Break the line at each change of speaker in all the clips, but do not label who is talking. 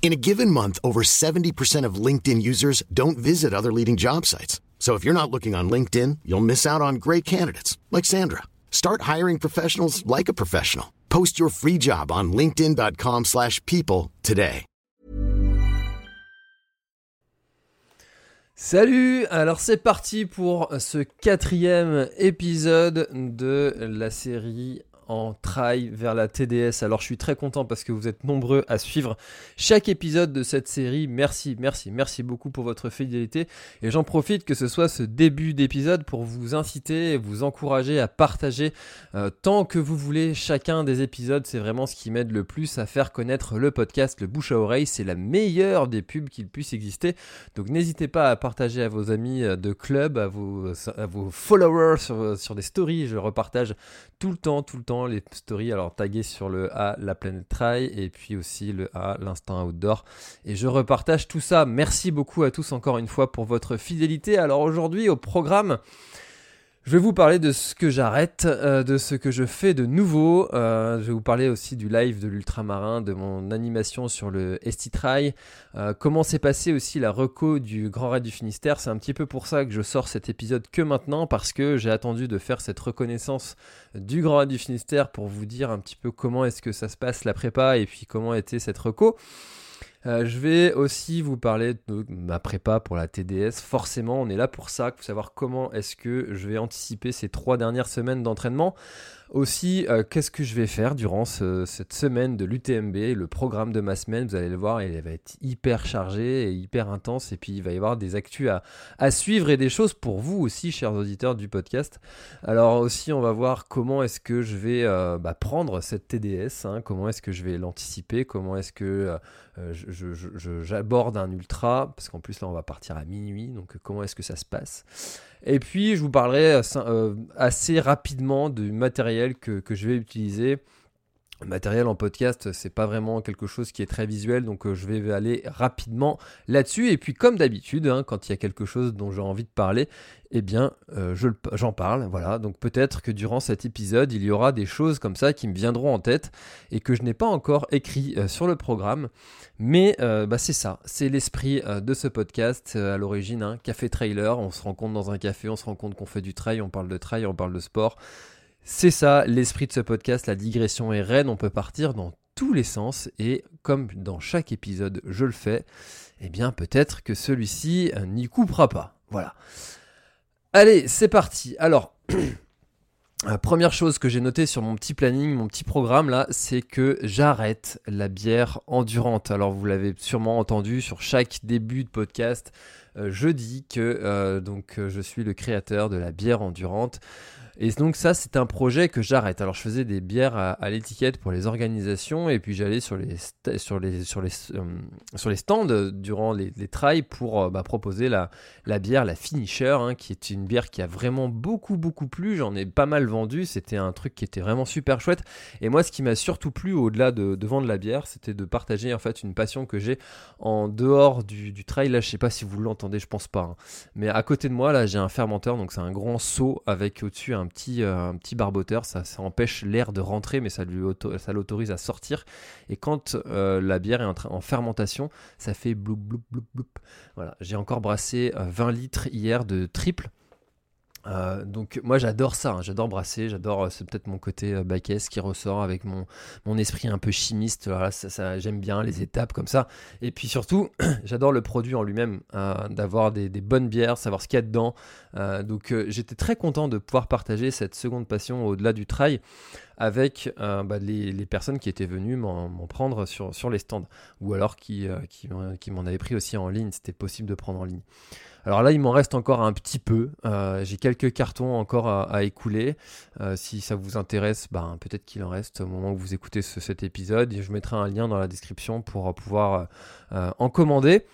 In a given month, over 70% of LinkedIn users don't visit other leading job sites. So if you're not looking on LinkedIn, you'll miss out on great candidates like Sandra. Start hiring professionals like a professional. Post your free job on linkedin.com/people today.
Salut Alors c'est parti pour ce quatrième épisode de la série en trail vers la TDS. Alors je suis très content parce que vous êtes nombreux à suivre chaque épisode de cette série. Merci, merci, merci beaucoup pour votre fidélité. Et j'en profite que ce soit ce début d'épisode pour vous inciter et vous encourager à partager euh, tant que vous voulez chacun des épisodes. C'est vraiment ce qui m'aide le plus à faire connaître le podcast, le bouche à oreille. C'est la meilleure des pubs qu'il puisse exister. Donc n'hésitez pas à partager à vos amis de club, à vos, à vos followers sur des stories. Je repartage tout le temps, tout le temps les stories, alors taguées sur le A, la planète trail, et puis aussi le A, l'instinct outdoor. Et je repartage tout ça. Merci beaucoup à tous encore une fois pour votre fidélité. Alors aujourd'hui, au programme, je vais vous parler de ce que j'arrête, euh, de ce que je fais de nouveau. Euh, je vais vous parler aussi du live de l'ultramarin, de mon animation sur le Esti-Trail. Euh, comment s'est passé aussi la reco du Grand Raid du Finistère. C'est un petit peu pour ça que je sors cet épisode que maintenant, parce que j'ai attendu de faire cette reconnaissance du Grand Raid du Finistère pour vous dire un petit peu comment est-ce que ça se passe la prépa et puis comment était cette reco. Euh, je vais aussi vous parler de ma prépa pour la TDS. Forcément, on est là pour ça, pour savoir comment est-ce que je vais anticiper ces trois dernières semaines d'entraînement. Aussi, euh, qu'est-ce que je vais faire durant cette semaine de l'UTMB, le programme de ma semaine, vous allez le voir, il va être hyper chargé et hyper intense, et puis il va y avoir des actus à, suivre et des choses pour vous aussi, chers auditeurs du podcast. Alors aussi, on va voir comment est-ce que je vais euh, bah, prendre cette TDS, hein, comment est-ce que je vais l'anticiper, comment est-ce que euh, j'aborde un ultra, parce qu'en plus là, on va partir à minuit, donc comment est-ce que ça se passe et puis, je vous parlerai euh, assez rapidement du matériel que je vais utiliser matériel en podcast, c'est pas vraiment quelque chose qui est très visuel, donc euh, je vais aller rapidement là-dessus. Et puis, comme d'habitude, hein, quand il y a quelque chose dont j'ai envie de parler, eh bien, euh, j'en parle. Voilà. Donc, peut-être que durant cet épisode, il y aura des choses comme ça qui me viendront en tête et que je n'ai pas encore écrit euh, sur le programme. Mais bah, c'est ça, c'est l'esprit de ce podcast à l'origine. Hein, café trailer, on se rencontre dans un café, on se rend compte qu'on fait du trail, on parle de trail, on parle de sport. C'est ça, l'esprit de ce podcast, la digression est reine, on peut partir dans tous les sens et comme dans chaque épisode je le fais, eh bien peut-être que celui-ci euh, n'y coupera pas. Voilà. Allez, c'est parti. Alors, la première chose que j'ai notée sur mon petit planning, mon petit programme là, c'est que j'arrête la bière endurante. Alors vous l'avez sûrement entendu sur chaque début de podcast, euh, je dis que euh, donc je suis le créateur de la bière endurante. Et donc ça, c'est un projet que j'arrête. Alors je faisais des bières à, l'étiquette pour les organisations et puis j'allais sur les, sur, les, sur, les, euh, sur les stands durant les, trails pour euh, bah, proposer la, la bière, la Finisher, hein, qui est une bière qui a vraiment beaucoup, beaucoup plu. J'en ai pas mal vendu. C'était un truc qui était vraiment super chouette. Et moi, ce qui m'a surtout plu au-delà de, vendre la bière, c'était de partager en fait une passion que j'ai en dehors du, du, trail. Là, je sais pas si vous l'entendez, je pense pas. Hein. Mais à côté de moi, là, j'ai un fermenteur, donc c'est un grand seau avec au-dessus un petit, euh, un barboteur, ça, empêche l'air de rentrer, mais ça, lui ça l'autorise à sortir. Et quand euh, la bière est en, en, fermentation, ça fait bloup, bloup, bloup, bloup. Voilà, j'ai encore brassé 20 euh, litres hier de triple. Euh, donc moi j'adore ça, hein. j'adore brasser, j'adore, euh, c'est peut-être mon côté euh, qui ressort avec mon, mon esprit un peu chimiste, voilà, ça, ça j'aime bien les étapes comme ça, et puis surtout j'adore le produit en lui-même, euh, d'avoir des, des, bonnes bières, savoir ce qu'il y a dedans, donc j'étais très content de pouvoir partager cette seconde passion au-delà du trail. avec bah, les, personnes qui étaient venues m'en prendre sur, sur les stands, ou alors qui, qui m'en avaient pris aussi en ligne, c'était possible de prendre en ligne. Alors là, il m'en reste encore un petit peu. Euh, j'ai quelques cartons encore à, écouler. Euh, si ça vous intéresse, ben, peut-être qu'il en reste au moment où vous écoutez cet épisode. je mettrai un lien dans la description pour pouvoir euh, en commander.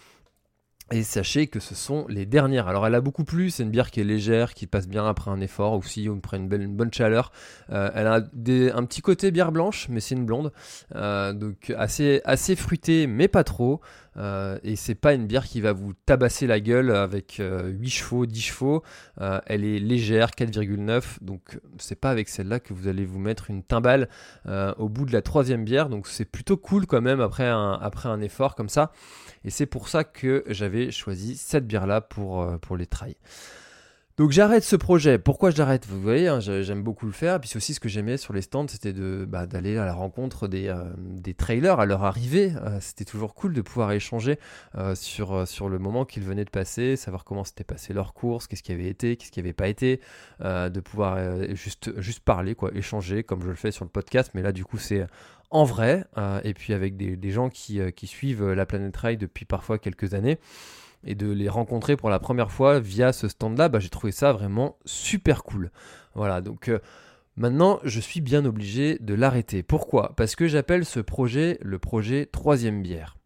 Et sachez que ce sont les dernières. Alors elle a beaucoup plu, c'est une bière qui est légère, qui passe bien après un effort aussi, une, belle, une bonne chaleur. Elle a un petit côté bière blanche, mais c'est une blonde. Donc assez fruitée, mais pas trop. Euh, et c'est pas une bière qui va vous tabasser la gueule avec 8 chevaux, 10 chevaux. elle est légère, 4,9. Donc c'est pas avec celle-là que vous allez vous mettre une timbale au bout de la troisième bière. Donc c'est plutôt cool quand même après un, après un effort comme ça. Et c'est pour ça que j'avais choisi cette bière-là pour, euh, pour les trails. Donc j'arrête ce projet. Pourquoi je l'arrête? Vous voyez, hein, j'aime beaucoup le faire. Puis c'est aussi ce que j'aimais sur les stands, c'était de bah, d'aller à la rencontre des, euh, des, trailers à leur arrivée. Euh, c'était toujours cool de pouvoir échanger sur, sur le moment qu'ils venaient de passer, savoir comment s'était passé leur course, qu'est-ce qui avait été, qu'est-ce qui n'avait pas été, de pouvoir juste, juste parler, quoi, échanger comme je le fais sur le podcast. Mais là, du coup, c'est en vrai, euh, et puis avec des, gens euh, qui, suivent la planète Rail depuis parfois quelques années, et de les rencontrer pour la première fois via ce stand-là, bah, j'ai trouvé ça vraiment super cool. Voilà, donc euh, maintenant je suis bien obligé de l'arrêter. Pourquoi? Parce que j'appelle ce projet le projet troisième bière.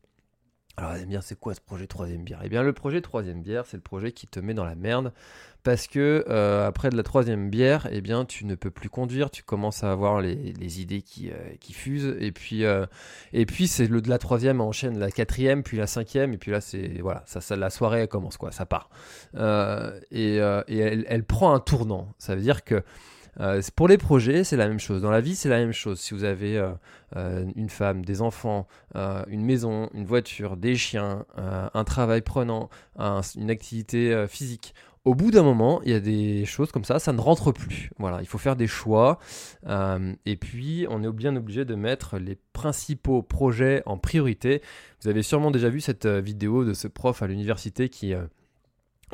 Alors, vous bien, c'est quoi ce projet troisième bière? Eh bien, le projet troisième bière, c'est le projet qui te met dans la merde parce que euh, après de la troisième bière, eh bien, tu ne peux plus conduire, tu commences à avoir les, idées qui, euh, qui, fusent, et puis, euh, puis c'est le de la troisième enchaîne la quatrième, puis la cinquième, et puis là, c'est voilà, ça, ça, la soirée commence quoi, ça part, et, et elle, elle, prend un tournant. Ça veut dire que pour les projets, c'est la même chose. Dans la vie, c'est la même chose. Si vous avez une femme, des enfants, une maison, une voiture, des chiens, un travail prenant, une activité physique, au bout d'un moment, il y a des choses comme ça, ça ne rentre plus. Voilà, il faut faire des choix. et puis, on est bien obligé de mettre les principaux projets en priorité. Vous avez sûrement déjà vu cette vidéo de ce prof à l'université qui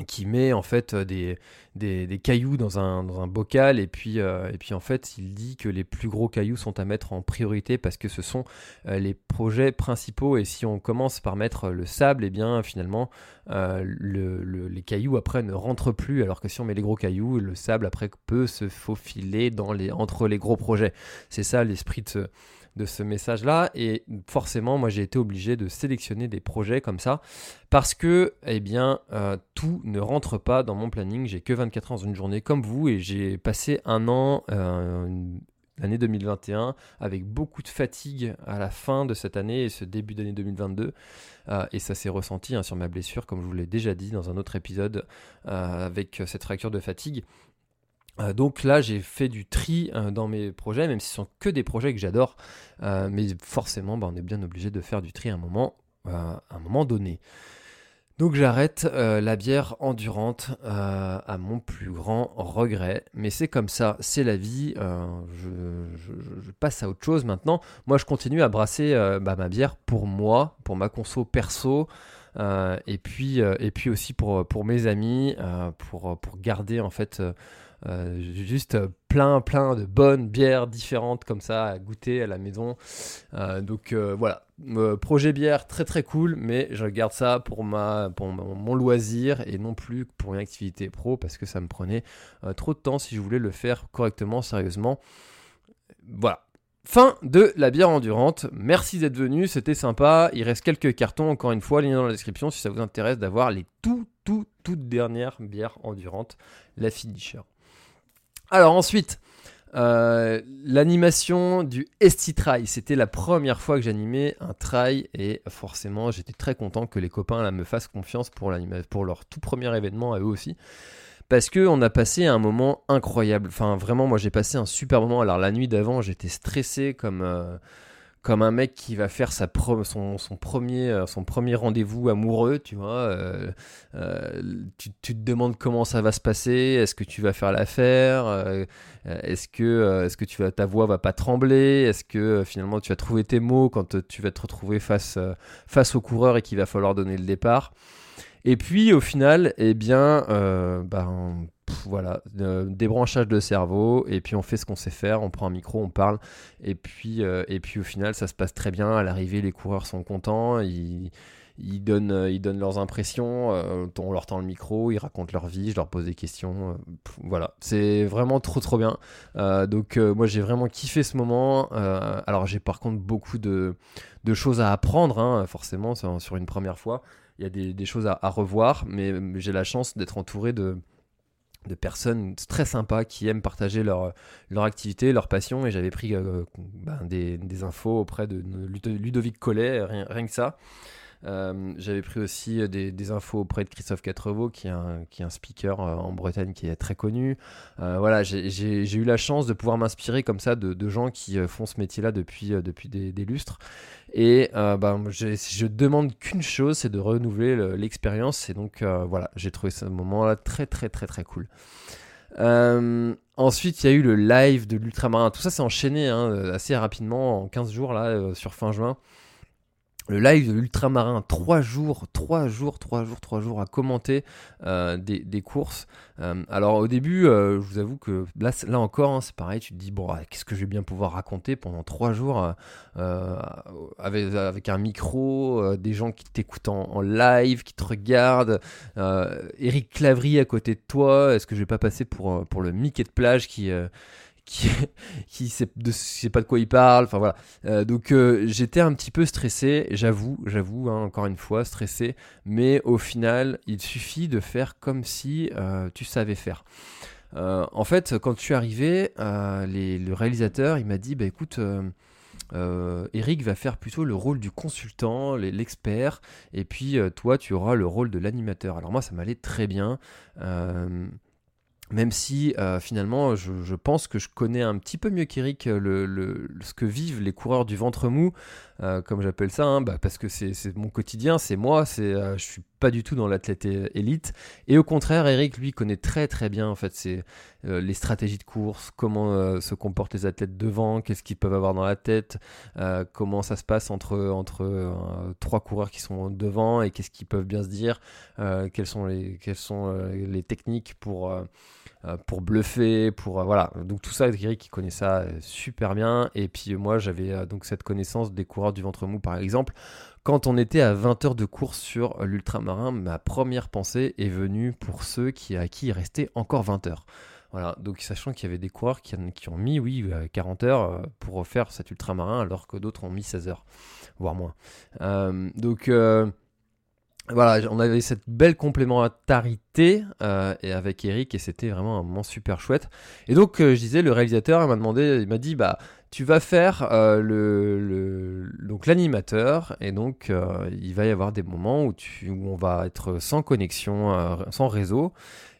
qui met en fait euh, des, des, cailloux dans un, dans un, bocal et puis, euh, et puis en fait il dit que les plus gros cailloux sont à mettre en priorité parce que ce sont euh, les projets principaux et si on commence par mettre le sable et eh bien finalement le, les cailloux après ne rentrent plus alors que si on met les gros cailloux le sable après peut se faufiler dans les, entre les gros projets. C'est ça l'esprit de ce, de ce message-là. Et forcément, moi, j'ai été obligé de sélectionner des projets comme ça parce que, eh bien, euh, tout ne rentre pas dans mon planning. J'ai que 24 ans dans une journée comme vous et j'ai passé un an, euh, l'année 2021, avec beaucoup de fatigue à la fin de cette année et ce début d'année 2022. Euh, et ça s'est ressenti hein, sur ma blessure, comme je vous l'ai déjà dit dans un autre épisode, avec cette fracture de fatigue. Euh, donc là, j'ai fait du tri euh, dans mes projets, même si ce sont que des projets que j'adore. Euh, mais forcément, bah, on est bien obligé de faire du tri à un moment, un moment donné. Donc j'arrête la bière endurante à mon plus grand regret. Mais c'est comme ça, c'est la vie. Je, passe à autre chose maintenant. Moi, je continue à brasser bah, ma bière pour moi, pour ma conso perso. et, puis, et puis aussi pour, pour mes amis, pour, pour garder en fait euh, juste plein, plein de bonnes bières différentes comme ça à goûter à la maison. Euh, donc euh, voilà, projet bière très très cool, mais je garde ça pour, ma, mon, loisir et non plus pour une activité pro parce que ça me prenait trop de temps si je voulais le faire correctement, sérieusement. Voilà. Fin de la bière endurante. Merci d'être venu, c'était sympa. Il reste quelques cartons, encore une fois, lien dans la description si ça vous intéresse d'avoir les tout, tout, toutes dernières bières endurantes, la finisher. Alors ensuite, euh, l'animation du Esti Trail. C'était la première fois que j'animais un trail et forcément j'étais très content que les copains me fassent confiance pour, pour leur tout premier événement à eux aussi. Parce qu'on a passé un moment incroyable. Enfin, vraiment, moi j'ai passé un super moment. Alors, la nuit d'avant, j'étais stressé comme. Euh, comme un mec qui va faire sa son, son, premier, euh, son premier rendez-vous amoureux, tu vois. Euh, euh, tu, te demandes comment ça va se passer, est-ce que tu vas faire l'affaire, est-ce que, est-ce que tu vas, ta voix va pas trembler, est-ce que finalement tu vas trouver tes mots quand tu vas te retrouver face, face au coureur et qu'il va falloir donner le départ. Et puis au final, eh bien, ben, voilà, débranchage de cerveau, et puis on fait ce qu'on sait faire, on prend un micro, on parle, et puis, et puis au final, ça se passe très bien. À l'arrivée, les coureurs sont contents, ils donnent, euh, ils donnent leurs impressions, euh, on leur tend le micro, ils racontent leur vie, je leur pose des questions. Euh, voilà, c'est vraiment trop trop bien. donc moi j'ai vraiment kiffé ce moment. alors j'ai par contre beaucoup de, de choses à apprendre, hein, forcément, sur une première fois. Il y a des choses à, revoir, mais j'ai la chance d'être entouré de, de personnes très sympas qui aiment partager leur, activité, leur passion. Et j'avais pris ben, des, des, infos auprès de Ludovic Collet, rien que ça. Euh, j'avais pris aussi euh, des, infos auprès de Christophe Quatreveau, qui est un, speaker euh, en Bretagne qui est très connu. voilà, j'ai eu la chance de pouvoir m'inspirer comme ça de, gens qui font ce métier-là depuis, depuis des, lustres. Et bah, je demande qu'une chose, c'est de renouveler l'expérience. Et donc voilà, j'ai trouvé ce moment-là très très très très cool. ensuite, il y a eu le live de l'ultramarin. Tout ça s'est enchaîné hein, assez rapidement en 15 jours là sur fin juin le live de l'ultramarin, 3 jours, 3 jours, 3 jours, 3 jours à commenter euh, des, courses. Euh, alors au début, euh, je vous avoue que là, là encore, hein, c'est pareil, tu te dis, bon, qu'est-ce que je vais bien pouvoir raconter pendant 3 jours avec, avec, un micro, des gens qui t'écoutent en, live, qui te regardent, Eric Clavry à côté de toi, est-ce que je vais pas passer pour, pour le Mickey de plage qui qui, qui sait, pas de quoi il parle. Enfin voilà. Euh, donc euh, j'étais un petit peu stressé, j'avoue, j'avoue, hein, encore une fois, stressé. Mais au final, il suffit de faire comme si euh, tu savais faire. en fait, quand tu es arrivé, les, le réalisateur, il m'a dit, bah écoute. Eric va faire plutôt le rôle du consultant, l'expert, et puis toi tu auras le rôle de l'animateur. Alors moi ça m'allait très bien. Même si euh, finalement, je, pense que je connais un petit peu mieux qu'Eric euh, le, ce que vivent les coureurs du ventre mou, euh, comme j'appelle ça, hein, bah, parce que c'est mon quotidien, c'est moi, c'est je suis pas du tout dans l'athlète élite. Et au contraire, Eric, lui, connaît très très bien en fait c'est les stratégies de course, comment se comportent les athlètes devant, qu'est-ce qu'ils peuvent avoir dans la tête, comment ça se passe entre entre trois coureurs qui sont devant et qu'est-ce qu'ils peuvent bien se dire, quelles sont les quelles sont les techniques pour euh, pour bluffer, pour euh, voilà. Donc tout ça, Eric qui connaît ça euh, super bien. Et puis moi, j'avais donc cette connaissance des coureurs du ventre mou, par exemple. Quand on était à 20 heures de course sur l'ultramarin, ma première pensée est venue pour ceux qui, à qui il restait encore 20 heures. Voilà, donc sachant qu'il y avait des coureurs qui, qui ont mis, oui, 40 heures pour faire cet ultramarin, alors que d'autres ont mis 16 heures, voire moins. donc, voilà, on avait cette belle complémentarité euh, et avec Eric et c'était vraiment un moment super chouette. Et donc euh, je disais, le réalisateur m'a demandé, il m'a dit bah tu vas faire euh, le, donc l'animateur et donc il va y avoir des moments où tu où on va être sans connexion, sans réseau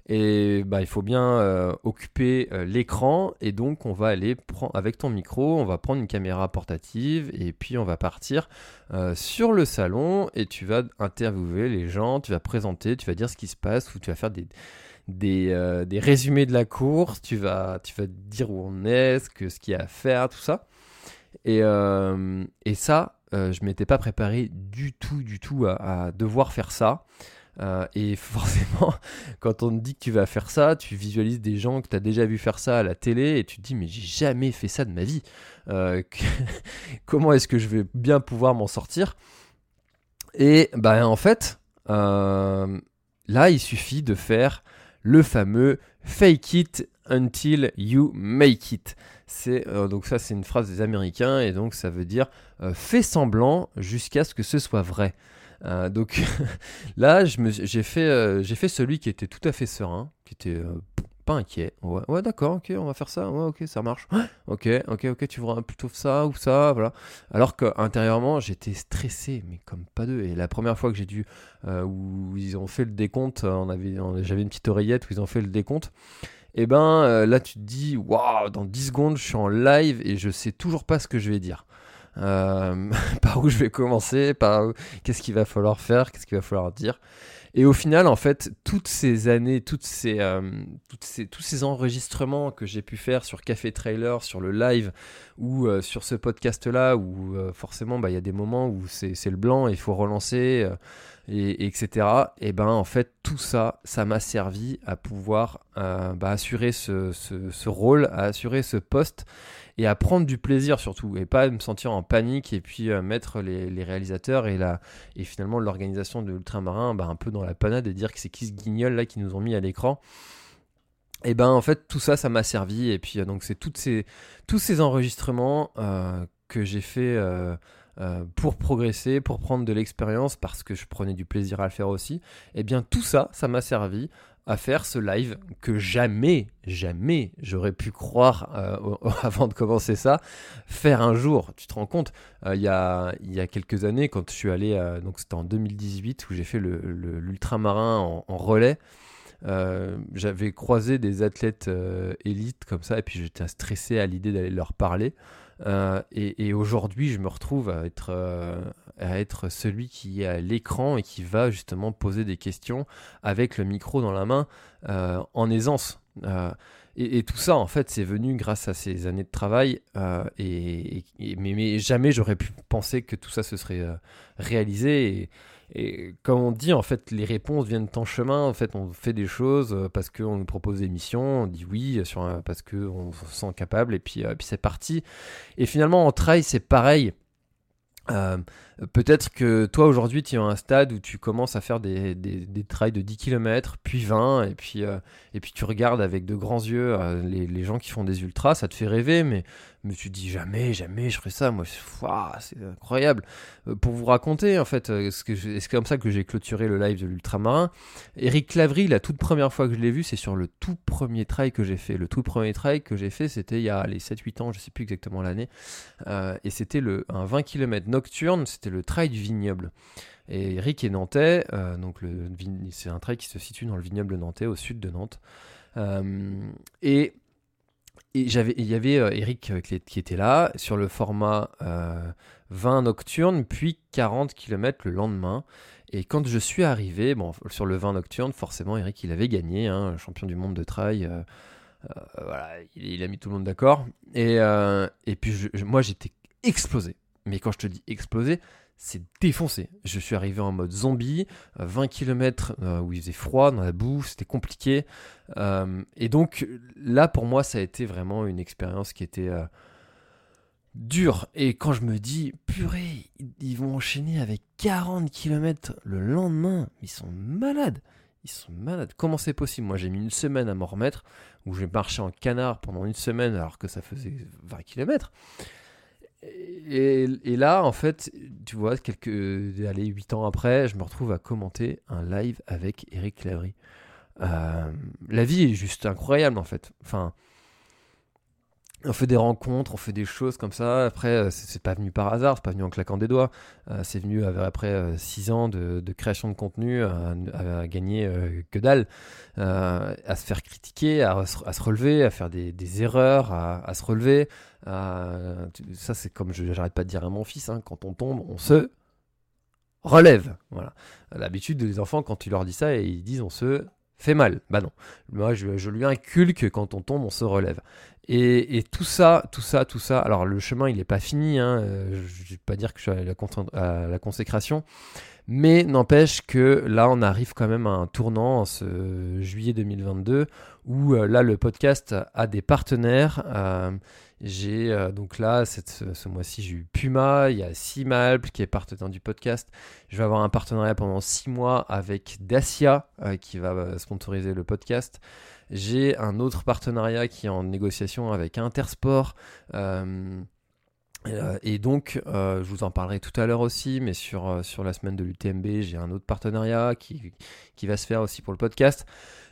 et bah, il faut bien euh, occuper euh, l'écran et donc on va aller avec ton micro, on va prendre une caméra portative et puis on va partir euh, sur le salon et tu vas interviewer les gens, tu vas présenter, tu vas dire ce qui se passe ou tu vas faire des, des, des résumés de la course, tu vas, tu vas dire où on est, ce qu'il y a à faire, tout ça. Et, et ça, je m'étais pas préparé du tout, du tout à devoir faire ça. Euh, et forcément, quand on te dit que tu vas faire ça, tu visualises des gens que tu as déjà vu faire ça à la télé et tu te dis mais j'ai jamais fait ça de ma vie. Euh, comment est-ce que je vais bien pouvoir m'en sortir? Et ben en fait, euh, là il suffit de faire le fameux fake it until you make it. Donc ça c'est une phrase des Américains et donc ça veut dire fais semblant jusqu'à ce que ce soit vrai. Euh, donc là, j'ai fait, euh, j'ai fait celui qui était tout à fait serein, qui était euh, pas inquiet. Ouais, d'accord, ok, on va faire ça. Ouais, ok, ça marche. ok, ok, ok, tu vois plutôt ça ou ça, voilà. Alors qu'intérieurement, j'étais stressé, mais comme pas deux. Et la première fois que j'ai dû, où ils ont fait le décompte, j'avais une petite oreillette où ils ont fait le décompte. Et ben là, tu te dis, waouh, dans 10 secondes, je suis en live et je sais toujours pas ce que je vais dire. Euh, par où je vais commencer, par qu'est-ce qu'il va falloir faire, qu'est-ce qu'il va falloir dire. Et au final, en fait, toutes ces années, toutes ces, euh, toutes ces, tous ces enregistrements que j'ai pu faire sur Café Trailer, sur le live ou euh, sur ce podcast-là, où forcément, bah, il y a des moments où c'est le blanc et il faut relancer. Et, etc. Et ben en fait tout ça, ça m'a servi à pouvoir euh, bah, assurer ce, ce, rôle, à assurer ce poste et à prendre du plaisir surtout et pas me sentir en panique et puis euh, mettre les, les, réalisateurs et, la, et finalement l'organisation de l'ultramarin bah, un peu dans la panade et dire que c'est qui ce guignol là qui nous ont mis à l'écran et ben en fait tout ça ça m'a servi et puis euh, donc c'est toutes ces tous ces enregistrements que j'ai fait pour progresser, pour prendre de l'expérience, parce que je prenais du plaisir à le faire aussi, eh bien tout ça, ça m'a servi à faire ce live que jamais, jamais j'aurais pu croire euh, avant de commencer ça, faire un jour. Tu te rends compte, euh, il y, a, y, a, quelques années, quand je suis allé, donc c'était en 2018, où j'ai fait l'ultramarin en, en, relais, j'avais croisé des athlètes élites comme ça, et puis j'étais stressé à l'idée d'aller leur parler. Euh, et, aujourd'hui, je me retrouve à être, euh, à être celui qui est à l'écran et qui va justement poser des questions avec le micro dans la main euh, en aisance. Et, tout ça, en fait, c'est venu grâce à ces années de travail. et, mais, mais, jamais j'aurais pu penser que tout ça se serait réalisé. Comme on dit, en fait, les réponses viennent en chemin. En fait, on fait des choses euh, parce qu'on nous propose des missions, on dit oui sur parce qu'on se sent capable, et puis, euh, c'est parti. Et finalement, en trail, c'est pareil. Euh, peut-être que toi aujourd'hui tu es à un stade où tu commences à faire des trails de 10 km, puis 20, et puis, et puis tu regardes avec de grands yeux les, les, gens qui font des ultras, ça te fait rêver, mais me suis dit jamais, jamais je ferai ça. Moi, c'est incroyable. Euh, pour vous raconter, en fait, euh, c'est comme ça que j'ai clôturé le live de l'ultramarin. Eric Clavry, la toute première fois que je l'ai vu, c'est sur le tout premier trail que j'ai fait. Le tout premier trail que j'ai fait, c'était il y a les 7-8 ans, je sais plus exactement l'année. Euh, et c'était un 20 km nocturne, c'était le trail du vignoble. Et Eric est nantais, donc c'est un trail qui se situe dans le vignoble nantais, au sud de Nantes. et et il y avait euh, Eric euh, qui, était là sur le format 20 euh, nocturne, puis 40 km le lendemain. Et quand je suis arrivé, bon, sur le 20 nocturne, forcément, Eric, il avait gagné, hein, champion du monde de trail. voilà, il, a mis tout le monde d'accord. Et, et puis, moi, j'étais explosé. Mais quand je te dis explosé, c'est défoncé. Je suis arrivé en mode zombie, 20 euh, km euh, où il faisait froid, dans la boue, c'était compliqué. Euh, et donc là, pour moi, ça a été vraiment une expérience qui était dure. Et quand je me dis, purée, ils vont enchaîner avec 40 km le lendemain, ils sont malades. Ils sont malades. Comment c'est possible? Moi, j'ai mis une semaine à m'en remettre, où j'ai marché en canard pendant une semaine alors que ça faisait 20 km. Et, là, en fait, tu vois, quelques, allez, 8 ans après, je me retrouve à commenter un live avec Eric Clavry. Euh, la vie est juste incroyable, en fait. Enfin, on fait des rencontres, on fait des choses comme ça. Après, euh, c'est pas venu par hasard, c'est pas venu en claquant des doigts. Euh, c'est venu après 6 ans de, création de contenu, à, gagner que dalle, à se faire critiquer, à, se relever, à faire des, erreurs, à, se relever, euh, ça, c'est comme je j'arrête pas de dire à mon fils, hein, quand on tombe, on se relève. Voilà. L'habitude des enfants, quand tu leur dis ça, ils disent on se fait mal. Bah non. Moi, je, lui inculque quand on tombe, on se relève. Et, tout ça, tout ça, tout ça. Alors, le chemin, il n'est pas fini. Hein, euh, je ne vais pas dire que je suis à la consécration. Mais n'empêche que là, on arrive quand même à un tournant en ce juillet 2022 où euh, là, le podcast a des partenaires. Euh, j'ai euh, donc là, ce, mois-ci, j'ai eu Puma, il y a Simalp qui est partenaire du podcast. Je vais avoir un partenariat pendant six mois avec Dacia qui va sponsoriser le podcast. J'ai un autre partenariat qui est en négociation avec Intersport. Euh, et donc, euh, je vous en parlerai tout à l'heure aussi, mais sur, euh, la semaine de l'UTMB, j'ai un autre partenariat qui, va se faire aussi pour le podcast.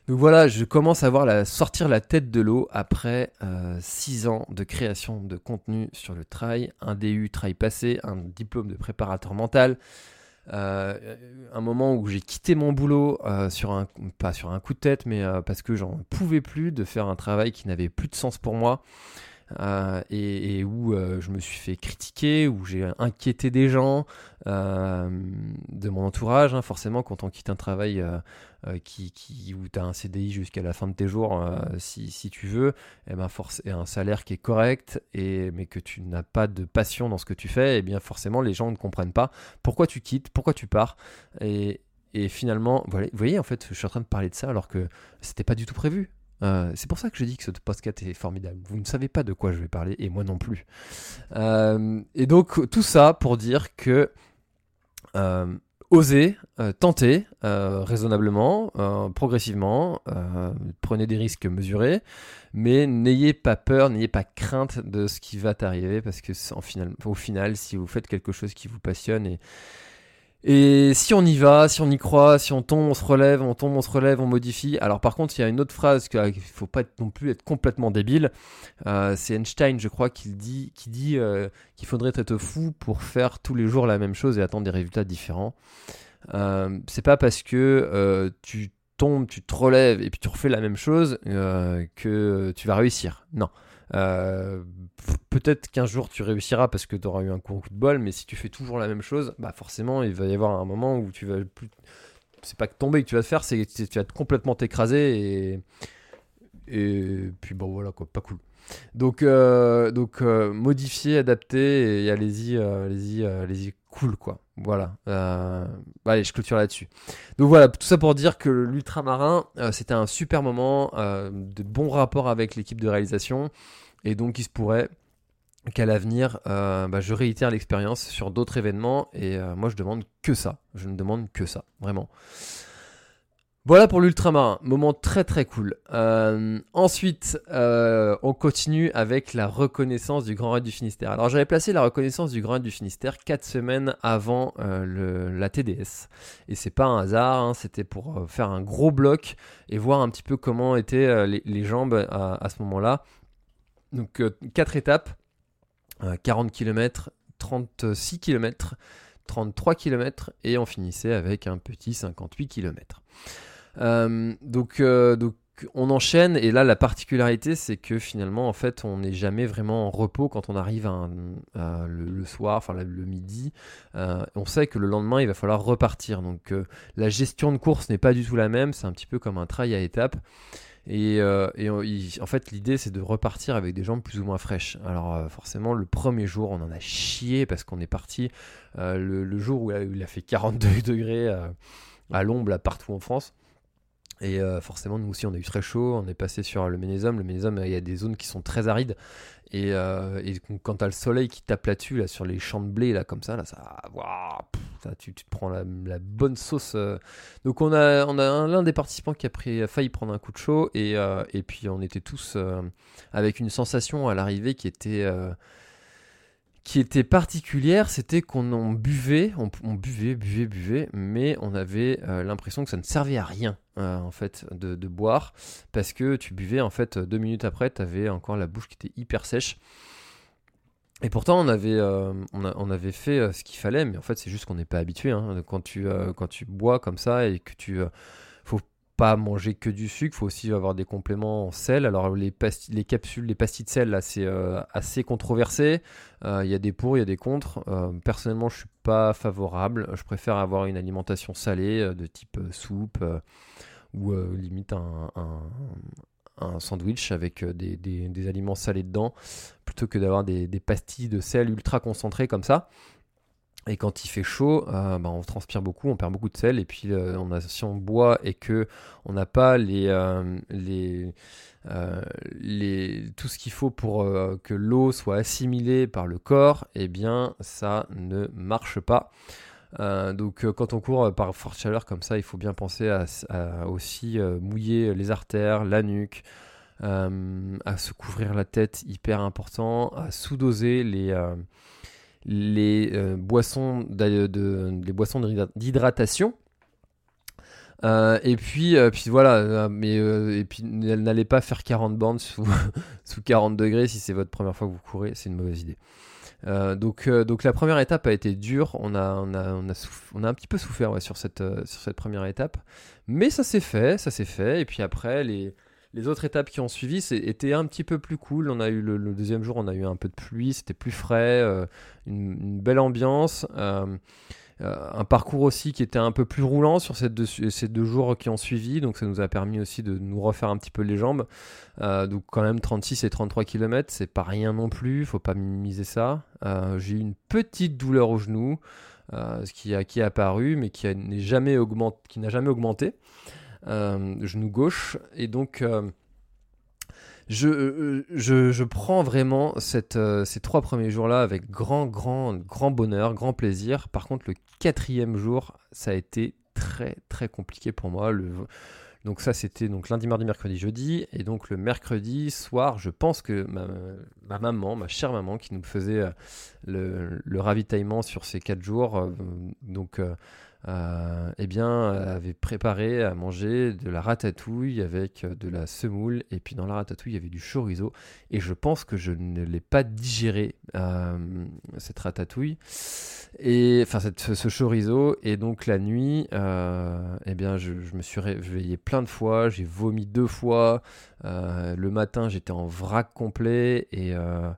Donc voilà, je commence à voir sortir la tête de l'eau après 6 ans de création de contenu sur le trail, un DU trail passé, un diplôme de préparateur mental, un moment où j'ai quitté mon boulot sur un pas sur un coup de tête, mais parce que j'en pouvais plus de faire un travail qui n'avait plus de sens pour moi. Euh, et, où euh, je me suis fait critiquer, où j'ai inquiété des gens euh, de mon entourage. Hein, forcément, quand on quitte un travail qui, où tu as un CDI jusqu'à la fin de tes jours, si, si, tu veux, et eh ben force, et un salaire qui est correct, et, mais que tu n'as pas de passion dans ce que tu fais, et eh bien forcément, les gens ne comprennent pas pourquoi tu quittes, pourquoi tu pars. Et, Et finalement, vous voyez, en fait, je suis en train de parler de ça alors que c'était pas du tout prévu. Euh, c'est pour ça que je dis que ce podcast est formidable. Vous ne savez pas de quoi je vais parler et moi non plus. Euh, et donc tout ça pour dire que euh, osez, tentez raisonnablement, progressivement, prenez des risques mesurés, mais n'ayez pas peur, n'ayez pas crainte de ce qui va t'arriver parce que au final, si vous faites quelque chose qui vous passionne et et si on y va, si on y croit, si on tombe, on se relève, on tombe, on se relève, on modifie. Alors par contre, il y a une autre phrase qu'il ne faut pas non plus être complètement débile. Euh, c'est Einstein, je crois, qui dit, euh, qu'il faudrait être fou pour faire tous les jours la même chose et attendre des résultats différents. Euh, c'est pas parce que tu tombes, tu te relèves et puis tu refais la même chose que tu vas réussir. Non. Euh, peut-être qu'un jour tu réussiras parce que tu auras eu un coup de bol, mais si tu fais toujours la même chose, bah forcément il va y avoir un moment où tu vas plus. C'est pas que tomber que tu vas te faire, c'est que tu vas complètement t'écraser et. Et puis bon voilà quoi, pas cool. Donc, euh, donc euh, modifier, adapter et allez-y, allez-y, allez-y, cool quoi. Voilà. allez, je clôture là-dessus. Donc voilà, tout ça pour dire que l'ultramarin, c'était un super moment, de bons rapports avec l'équipe de réalisation. Et donc, il se pourrait qu'à l'avenir, euh, bah, je réitère l'expérience sur d'autres événements. Et euh, moi, je demande que ça. Je ne demande que ça, vraiment. Voilà pour l'ultramarin, moment très très cool. Euh, ensuite, on continue avec la reconnaissance du Grand Raid du Finistère. Alors j'avais placé la reconnaissance du Grand Raid du Finistère 4 semaines avant la TDS. Et c'est pas un hasard, hein, c'était pour faire un gros bloc et voir un petit peu comment étaient les, jambes à ce moment-là. Donc 4 euh, étapes, 40 km, 36 km, 33 km et on finissait avec un petit 58 km. Euh, donc, euh, donc on enchaîne et là la particularité c'est que finalement en fait on n'est jamais vraiment en repos quand on arrive le, soir, enfin le, midi. on sait que le lendemain il va falloir repartir. Donc la gestion de course n'est pas du tout la même, c'est un petit peu comme un trail à étapes. Et, euh, en fait, l'idée, c'est de repartir avec des jambes plus ou moins fraîches. Alors, euh, forcément, le premier jour, on en a chié parce qu'on est parti euh, le, jour où il a, fait 42 degrés à l'ombre, partout en France. Et forcément, nous aussi, on a eu très chaud. On est passé sur le Ménézum. Le Ménézum, il y a des zones qui sont très arides. Et, et quand tu as le soleil qui tape là-dessus, là, sur les champs de blé, là, comme ça, là, ça, tu, te prends la, bonne sauce. Euh. Donc on a, on l'un des participants qui a, failli prendre un coup de chaud et, euh, puis on était tous euh, avec une sensation à l'arrivée qui était qui était particulière, c'était qu'on buvait, on, buvait, buvait, buvait, mais on avait l'impression que ça ne servait à rien en fait de, boire parce que tu buvais en fait deux minutes après, tu avais encore la bouche qui était hyper sèche. Et pourtant, on avait, euh, fait euh, ce qu'il fallait, mais en fait, c'est juste qu'on n'est pas habitué. Hein. Euh, quand tu bois comme ça et que tu. Pas manger que du sucre, faut aussi avoir des compléments en sel. Alors, les, les capsules, les pastilles de sel, là, c'est assez controversé. Il y a des pour, il y a des contre. personnellement, je suis pas favorable. Je préfère avoir une alimentation salée de type soupe ou limite un, sandwich avec euh, des, aliments salés dedans, plutôt que d'avoir des, pastilles de sel ultra concentrées comme ça. Et quand il fait chaud, euh, bah, on transpire beaucoup, on perd beaucoup de sel. Et puis euh, on a, si on boit et que on n'a pas les, les, les, tout ce qu'il faut pour que l'eau soit assimilée par le corps, eh bien ça ne marche pas. Euh, donc euh, quand on court euh, par forte chaleur comme ça, il faut bien penser à, aussi mouiller les artères, la nuque, à se couvrir la tête, hyper important, à sous-doser les, les boissons d'hydratation. et puis, puis voilà, mais et puis n'allez pas faire 40 bandes sous, sous 40 degrés si c'est votre première fois que vous courez, c'est une mauvaise idée. Euh, donc, euh, donc la première étape a été dure, on a, on a, on a, un petit peu souffert sur, cette, euh, sur cette première étape, mais ça s'est fait, ça s'est fait, et puis après les, les autres étapes qui ont suivi étaient un petit peu plus cool, on a eu le, deuxième jour, on a eu un peu de pluie, c'était plus frais, une, une, belle ambiance. Euh, un parcours aussi qui était un peu plus roulant sur ces deux, jours qui ont suivi, donc ça nous a permis aussi de nous refaire un petit peu les jambes. Euh, donc quand même 36 et 33 km, c'est pas rien non plus, faut pas minimiser ça. Euh, j'ai eu une petite douleur au genou. ce qui, est apparu, mais qui n'a jamais augmenté, genou gauche. Et donc, je, je, je, prends vraiment cette, ces trois premiers jours-là avec grand, grand, grand bonheur, grand plaisir. Par contre, le quatrième jour, ça a été très, très compliqué pour moi. Le, donc ça, c'était donc lundi, mardi, mercredi, jeudi. Et donc le mercredi soir, je pense que ma, maman, ma chère maman, qui nous faisait euh, le, ravitaillement sur ces quatre jours, euh, donc euh, eh bien, avait préparé à manger de la ratatouille avec de la semoule. Et puis dans la ratatouille, il y avait du chorizo. Et je pense que je ne l'ai pas digéré, cette ratatouille. Et enfin ce chorizo. Et donc la nuit euh, eh bien je, me suis réveillé plein de fois. J'ai vomi deux fois. Euh, le matin j'étais en vrac complet. Et euh,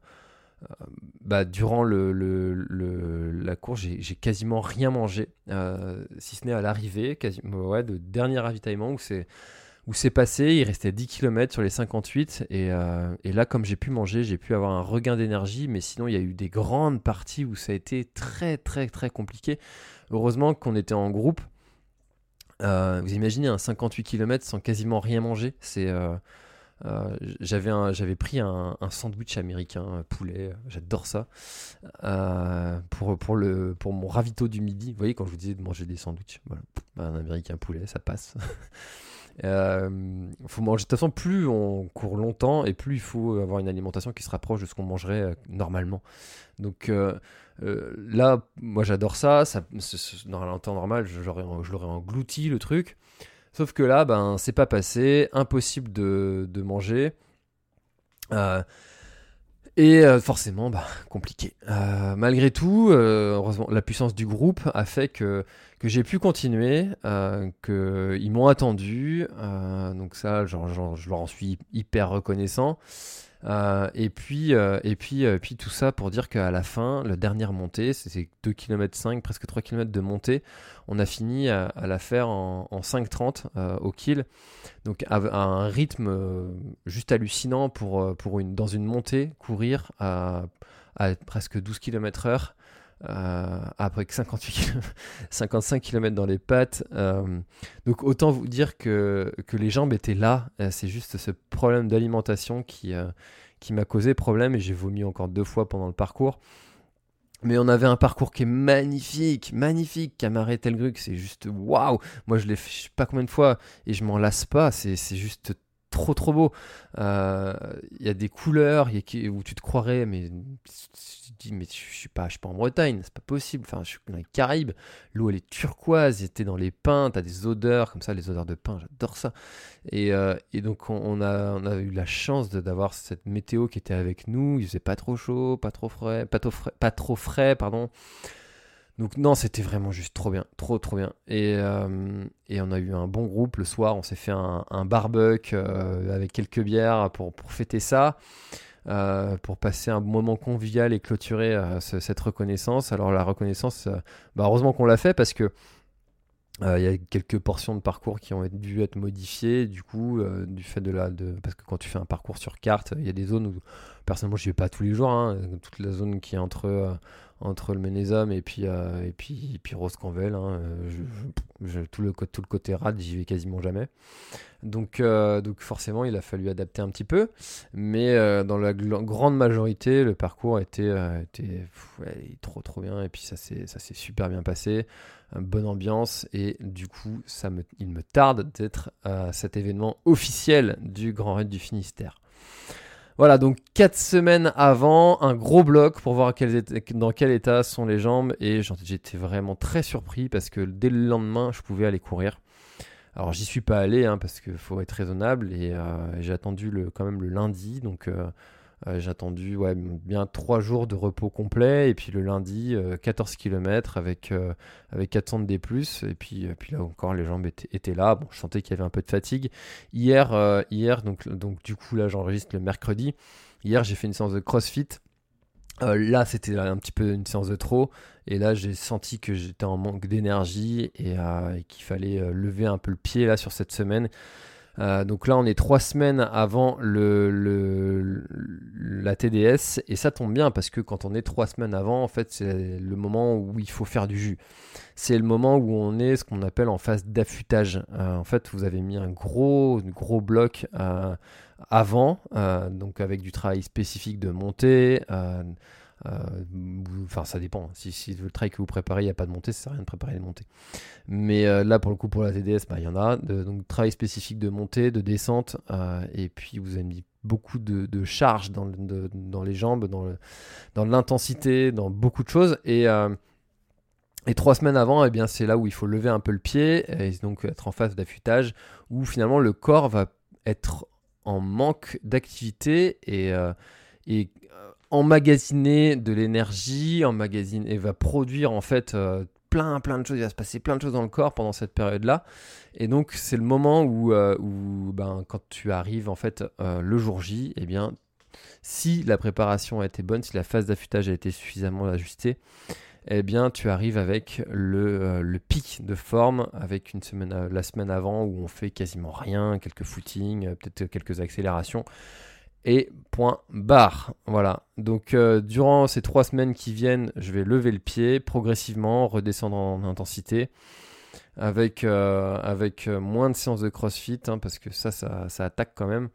bah, durant la course j'ai quasiment rien mangé si ce n'est à l'arrivée ouais, de dernier ravitaillement où c'est passé, il restait 10 km sur les 58, euh, et, là, comme j'ai pu manger, j'ai pu avoir un regain d'énergie, mais sinon, il y a eu des grandes parties où ça a été très, très, très compliqué. Heureusement qu'on était en groupe. Euh, vous imaginez un 58 km sans quasiment rien manger, c'est... Euh, j'avais, j'avais pris un, sandwich américain poulet, j'adore ça, pour, pour, le, pour mon ravito du midi. Vous voyez, quand je vous disais de manger des sandwichs, un américain poulet, ça passe. Euh, faut manger. De toute façon, plus on court longtemps et plus il faut avoir une alimentation qui se rapproche de ce qu'on mangerait euh, normalement. Donc euh, euh, là, moi j'adore ça. ça dans un temps normal, je l'aurais englouti le truc. Sauf que là, ben, c'est pas passé. Impossible de, de manger. Et forcément, bah, compliqué. malgré tout, heureusement, la puissance du groupe a fait que j'ai pu continuer, euh, qu'ils m'ont attendu. Euh, donc ça, je leur en suis hyper reconnaissant. Euh, et puis, euh, et puis, tout ça pour dire qu'à la fin, la dernière montée, c'est 2 km 5, presque 3 km de montée, on a fini à, la faire en, en 5,30 au kill. Donc à, un rythme juste hallucinant pour, dans une montée, courir à, à presque 12 km heure. Euh, après 58 55 km dans les pattes. Euh, donc autant vous dire que, que les jambes étaient là. Euh, c'est juste ce problème d'alimentation qui, qui m'a causé problème et j'ai vomi encore deux fois pendant le parcours. Mais on avait un parcours qui est magnifique, magnifique. Camaret Telgruc, c'est juste waouh! Moi, je l'ai fait je sais pas combien de fois et je m'en lasse pas. C'est juste trop trop beau. Il euh, y a des couleurs où tu te croirais, mais tu te dis, mais je suis pas, je suis pas en Bretagne, c'est pas possible. Enfin, je suis dans les Caraïbes, l'eau elle est turquoise, était dans les pins, t'as des odeurs comme ça, les odeurs de pain, j'adore ça. Et, euh, et, donc on a, on a eu la chance d'avoir cette météo qui était avec nous. Il faisait pas trop chaud, pas trop frais, pas trop frais, pas trop frais pardon. Donc non, c'était vraiment juste trop bien, trop trop bien. Et, euh, et, on a eu un bon groupe le soir, on s'est fait un, un barbecue euh, avec quelques bières pour, pour fêter ça, euh, pour passer un moment convivial et clôturer cette reconnaissance. Alors la reconnaissance, bah, heureusement qu'on l'a fait parce que il y a quelques portions de parcours qui ont dû être modifiées, du coup, du fait de la. De, parce que quand tu fais un parcours sur carte, il y a des zones où, personnellement, je n'y vais pas tous les jours, hein, toute la zone qui est entre entre le puis euh, et puis et puis Roscanvel hein, euh, tout le tout le côté rad j'y vais quasiment jamais. Donc euh, donc forcément il a fallu adapter un petit peu mais dans la grande majorité le parcours était était trop trop bien et puis ça s'est ça s'est super bien passé. Bonne ambiance et du coup ça me il me tarde d'être à cet événement officiel du Grand Raid du Finistère voilà, donc 4 semaines avant, un gros bloc pour voir dans quel état sont les jambes. Et j'étais vraiment très surpris parce que dès le lendemain, je pouvais aller courir. Alors j'y suis pas allé hein, parce qu'il faut être raisonnable et euh, j'ai attendu quand même le lundi. Donc euh, euh, j'ai attendu ouais, bien 3 jours de repos complet et puis le lundi 14 euh, km avec, euh, avec 400 de D+. Et puis, puis là encore les jambes étaient, étaient, là. Bon, je sentais qu'il y avait un peu de fatigue. Hier, hier donc, donc du coup là j'enregistre le mercredi. Hier j'ai fait une séance de CrossFit. là, c'était un petit peu une séance de trop. Et là, j'ai senti que j'étais en manque d'énergie et, et qu'il fallait lever un peu le pied là sur cette semaine. Donc là, on est trois semaines avant la TDS et ça tombe bien parce que quand on est trois semaines avant, en fait, c'est le moment où il faut faire du jus. C'est le moment où on est ce qu'on appelle en phase d'affûtage. en fait, vous avez mis un gros, gros bloc avant, donc avec du travail spécifique de montée. Enfin, ça dépend. Si, le travail que vous préparez, il n'y a pas de montée, ça sert à rien de préparer les montées. Mais euh, là, pour le coup, pour la TDS, bah, il y en a. donc, travail spécifique de montée, de descente. Euh, et puis, vous avez mis beaucoup de, de charge dans, dans, les jambes, dans, l'intensité, dans beaucoup de choses. Et. Euh, et trois semaines avant, eh bien, c'est là où il faut lever un peu le pied et donc être en phase d'affûtage, où finalement le corps va être en manque d'activité et emmagasiner de l'énergie, emmagasiner et va produire en fait euh, plein plein de choses. Il va se passer plein de choses dans le corps pendant cette période-là. Et donc c'est le moment où, euh, ben, quand tu arrives en fait euh, le jour J, eh bien si la préparation a été bonne, si la phase d'affûtage a été suffisamment ajustée, eh bien tu arrives avec le, pic de forme avec la semaine avant où on fait quasiment rien, quelques footings, peut-être quelques accélérations et point barre. Voilà. Donc euh, durant ces trois semaines qui viennent, je vais lever le pied progressivement, redescendre en intensité, avec, euh, euh, moins de séances de CrossFit, hein, parce que ça, ça, attaque quand même.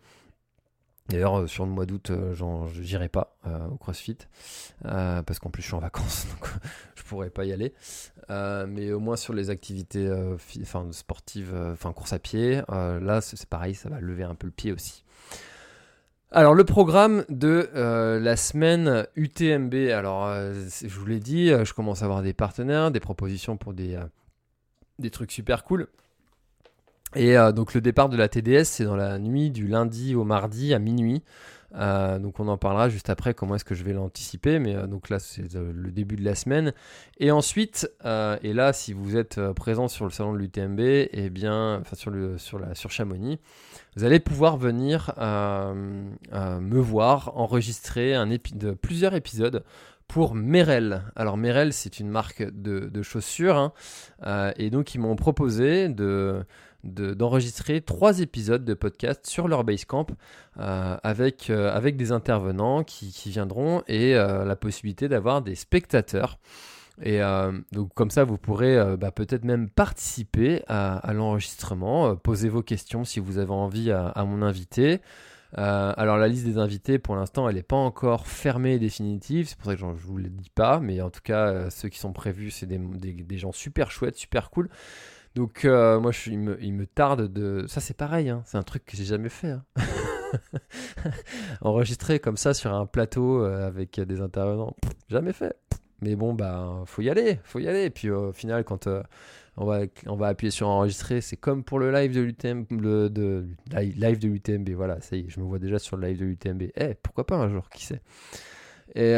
D'ailleurs, sur le mois d'août, je n'irai pas au CrossFit, parce qu'en plus je suis en vacances, donc je pourrais pas y aller. mais au moins sur les activités sportives, enfin course à pied, là c'est pareil, ça va lever un peu le pied aussi. Alors le programme de euh, la semaine UTMB, alors euh, je vous l'ai dit, euh, je commence à avoir des partenaires, des propositions pour des, des trucs super cool. Et donc le départ de la TDS, c'est dans la nuit du lundi au mardi à minuit. Euh, donc on en parlera juste après comment est-ce que je vais l'anticiper. Mais euh, donc là c'est euh, le début de la semaine. Et ensuite, et là si vous êtes présent sur le salon de l'UTMB, et eh bien, sur, la, sur Chamonix, vous allez pouvoir venir me voir enregistrer plusieurs épisodes pour Merrell. Alors Merrell, c'est une marque de, chaussures, hein. et donc ils m'ont proposé de, d'enregistrer trois épisodes de podcast sur leur Basecamp euh, avec, euh, avec des intervenants qui, viendront et euh, la possibilité d'avoir des spectateurs. Et donc comme ça, vous pourrez bah, peut-être même participer à, l'enregistrement, poser vos questions si vous avez envie à, mon invité. alors la liste des invités, pour l'instant, elle n'est pas encore fermée et définitive, c'est pour ça que je ne vous le dis pas, mais en tout cas, ceux qui sont prévus, c'est des, des, gens super chouettes, super cool. Donc euh, moi, il, me, tarde de... Ça c'est pareil, hein. c'est un truc que j'ai jamais fait. Hein. Enregistrer comme ça sur un plateau euh, avec des intervenants, jamais fait. Mais bon, bah, faut y aller, faut y aller. Et puis au final, quand euh, on, va, on va appuyer sur enregistrer, c'est comme pour le live de de l'UTMB. Voilà, ça y est, je me vois déjà sur le live de l'UTMB. Eh, pourquoi pas un jour, qui sait. Et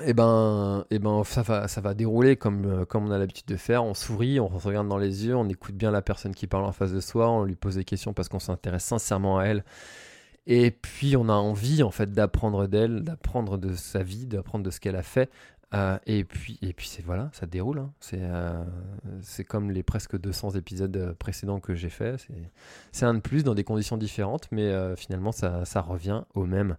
et eh ben, eh ben ça, va, ça va dérouler comme, euh, comme on a l'habitude de faire. On sourit, on se regarde dans les yeux, on écoute bien la personne qui parle en face de soi, on lui pose des questions parce qu'on s'intéresse sincèrement à elle. Et puis on a envie en fait d'apprendre d'elle, d'apprendre de sa vie, d'apprendre de ce qu'elle a fait. Euh, et puis, et puis voilà, ça déroule. Hein. C'est, euh, c'est comme les presque 200 épisodes précédents que j'ai fait. C'est, c'est un de plus dans des conditions différentes, mais finalement ça, ça revient au même.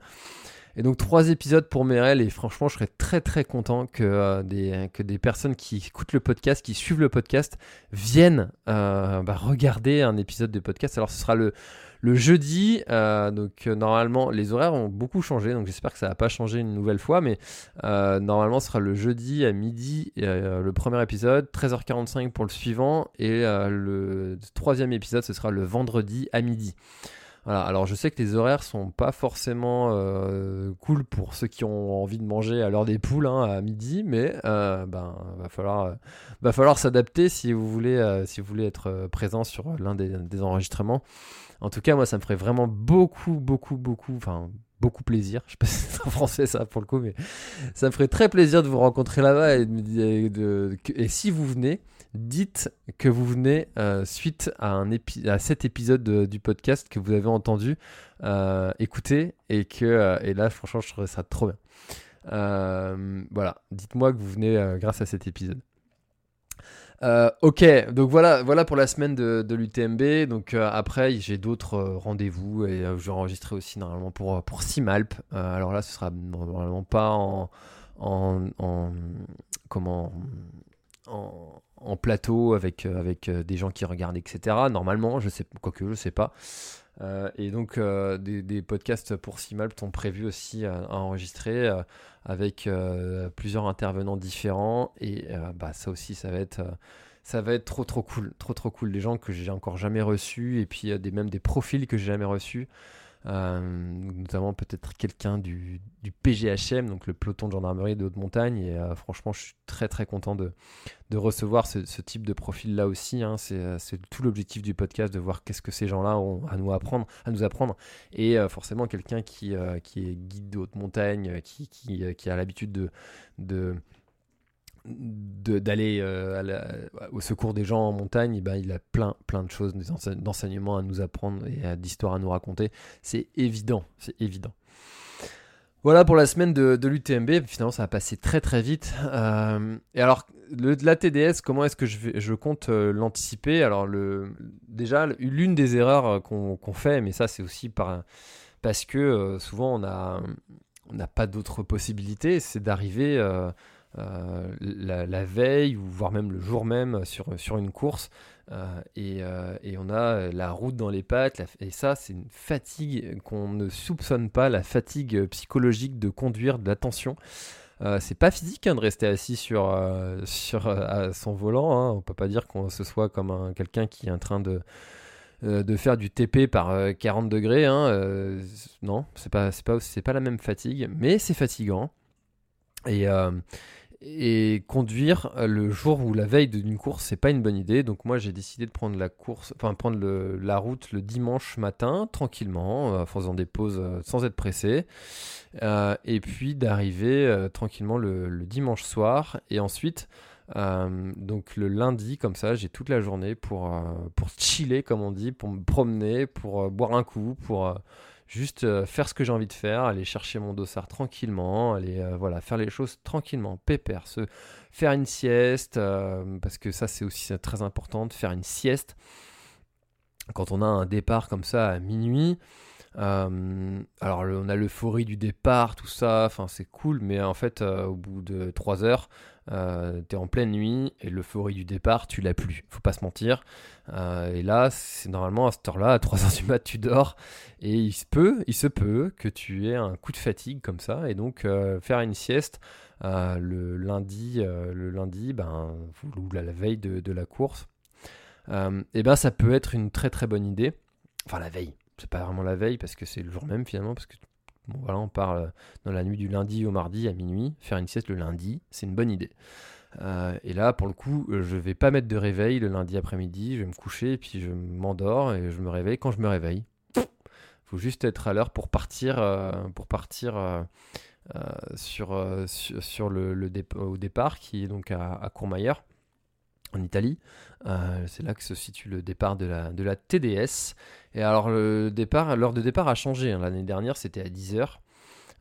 Et donc trois épisodes pour Merel et franchement je serais très très content que, euh, des, que des personnes qui écoutent le podcast, qui suivent le podcast, viennent euh, bah, regarder un épisode de podcast. Alors ce sera le, jeudi, euh, donc normalement les horaires ont beaucoup changé, donc j'espère que ça va pas changer une nouvelle fois, mais normalement ce sera le jeudi à midi le premier épisode, 13h45 pour le suivant, et le troisième épisode ce sera le vendredi à midi. Voilà, alors je sais que les horaires sont pas forcément euh, cool pour ceux qui ont envie de manger à l'heure des poules hein, à midi, mais euh, ben va falloir euh, va falloir s'adapter si vous voulez être présent sur l'un des, enregistrements. En tout cas, moi ça me ferait vraiment beaucoup beaucoup beaucoup beaucoup plaisir. Je sais pas si c'est en français ça pour le coup, mais ça me ferait très plaisir de vous rencontrer là-bas et, et si vous venez, dites que vous venez euh, suite à, cet épisode du podcast que vous avez entendu, euh, écouter et que euh, et là franchement je trouverais ça trop bien. voilà, dites-moi que vous venez grâce à cet épisode. Euh, ok, donc voilà, voilà pour la semaine de, l'UTMB. Donc euh, après, j'ai d'autres euh, rendez-vous et je vais enregistrer aussi normalement pour, pour Simalp. alors là, ce sera normalement pas en, en, comment en, plateau avec, avec des gens qui regardent, etc. Normalement, je sais, quoique je sais pas. et donc des, podcasts pour Simalp sont prévus aussi à, enregistrer avec plusieurs intervenants différents et bah, ça aussi ça va être ça va être trop trop cool, trop trop cool. Des gens que j'ai encore jamais reçus et puis des, même des profils que j'ai jamais reçus. Euh, notamment peut-être quelqu'un du, PGHM, donc le peloton de gendarmerie de haute montagne. Et euh, franchement, je suis très très content de, de recevoir ce, type de profil-là aussi. Hein. Euh, c'est tout l'objectif du podcast, de voir qu'est-ce que ces gens-là ont à nous apprendre. À nous apprendre. Et forcément, quelqu'un qui, qui est guide de haute montagne, qui, qui, a l'habitude de, de d'aller euh, au secours des gens en montagne, ben, il a plein, plein de choses, d'enseignements à nous apprendre et d'histoires à nous raconter. C'est évident, c'est évident. Voilà pour la semaine de, l'UTMB. Finalement, ça va passer très très vite. Euh, et alors, la TDS, comment est-ce que je, je compte euh, l'anticiper? Alors, le, déjà, l'une des erreurs qu'on fait, mais ça, c'est aussi par, parce que souvent on n'a on pas d'autres possibilités, c'est d'arriver euh, la, veille ou voire même le jour même sur, sur une course. Euh, et, euh, et, on a la route dans les pattes. et ça, c'est une fatigue qu'on ne soupçonne pas, la fatigue psychologique de conduire, de l'attention. c'est pas physique hein, de rester assis sur, sur son volant. Hein. On peut pas dire qu'on se soit comme quelqu'un qui est en train de, de faire du TP par 40 degrés. Hein. non, c'est pas, pas, pas la même fatigue, mais c'est fatigant. Et, et conduire euh, le jour ou la veille d'une course, c'est pas une bonne idée. Donc moi j'ai décidé de prendre la course, enfin prendre la route le dimanche matin tranquillement, euh, en faisant des pauses euh, sans être pressé, et puis d'arriver tranquillement le, dimanche soir. Et ensuite, donc le lundi comme ça, j'ai toute la journée pour pour chiller comme on dit, pour me promener, pour boire un coup, pour juste euh, faire ce que j'ai envie de faire, aller chercher mon dossard tranquillement, aller euh, voilà, faire les choses tranquillement, pépère, faire une sieste, euh, parce que ça c'est aussi très important de faire une sieste. Quand on a un départ comme ça à minuit, alors on a l'euphorie du départ, tout ça, enfin c'est cool, mais en fait au bout de 3 heures, euh, t'es en pleine nuit et l'euphorie du départ, tu l'as plus. Faut pas se mentir. Euh, et là, c'est normalement à cette heure-là, à 3h du mat, tu dors. Et il se peut, il se peut que tu aies un coup de fatigue comme ça. Et donc, euh, faire une sieste le lundi, le lundi ben, ou la, veille de, la course, et ben, ça peut être une très très bonne idée. Enfin, la veille. C'est pas vraiment la veille parce que c'est le jour même finalement, parce que Bon, voilà, on parle dans la nuit du lundi au mardi à minuit. Faire une sieste le lundi, c'est une bonne idée. Euh, et là, pour le coup, je vais pas mettre de réveil le lundi après-midi. Je vais me coucher et puis je m'endors et je me réveille quand je me réveille. Faut juste être à l'heure pour partir, euh, pour partir euh, sur, sur, le, au départ qui est donc à, à Courmayeur en Italie. c'est là que se situe le départ de la, TDS. Et alors, le départ, l'heure de départ a changé. Hein. L'année dernière, c'était à 10h.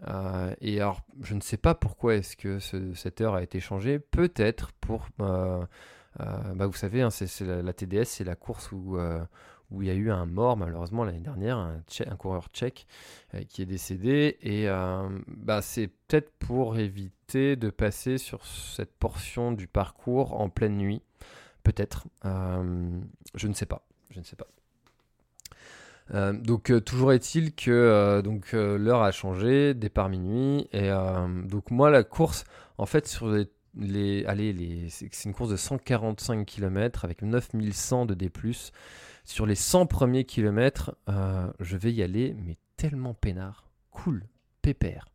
Euh, et alors, je ne sais pas pourquoi est-ce que cette heure a été changée. Peut-être pour... Euh, euh, bah, vous savez, hein, c'est, la, TDS, c'est la course où, où il y a eu un mort, malheureusement, l'année dernière, un, un coureur tchèque qui est décédé. Et bah, c'est peut-être pour éviter de passer sur cette portion du parcours en pleine nuit. Peut-être. je ne sais pas. Je ne sais pas. Euh, donc euh, toujours est-il que euh, donc l'heure a changé, départ minuit et donc moi la course en fait sur les, les allez les c'est une course de 145 km avec 9100 de D+. Sur les 100 premiers kilomètres, je vais y aller mais tellement peinard, cool, pépère.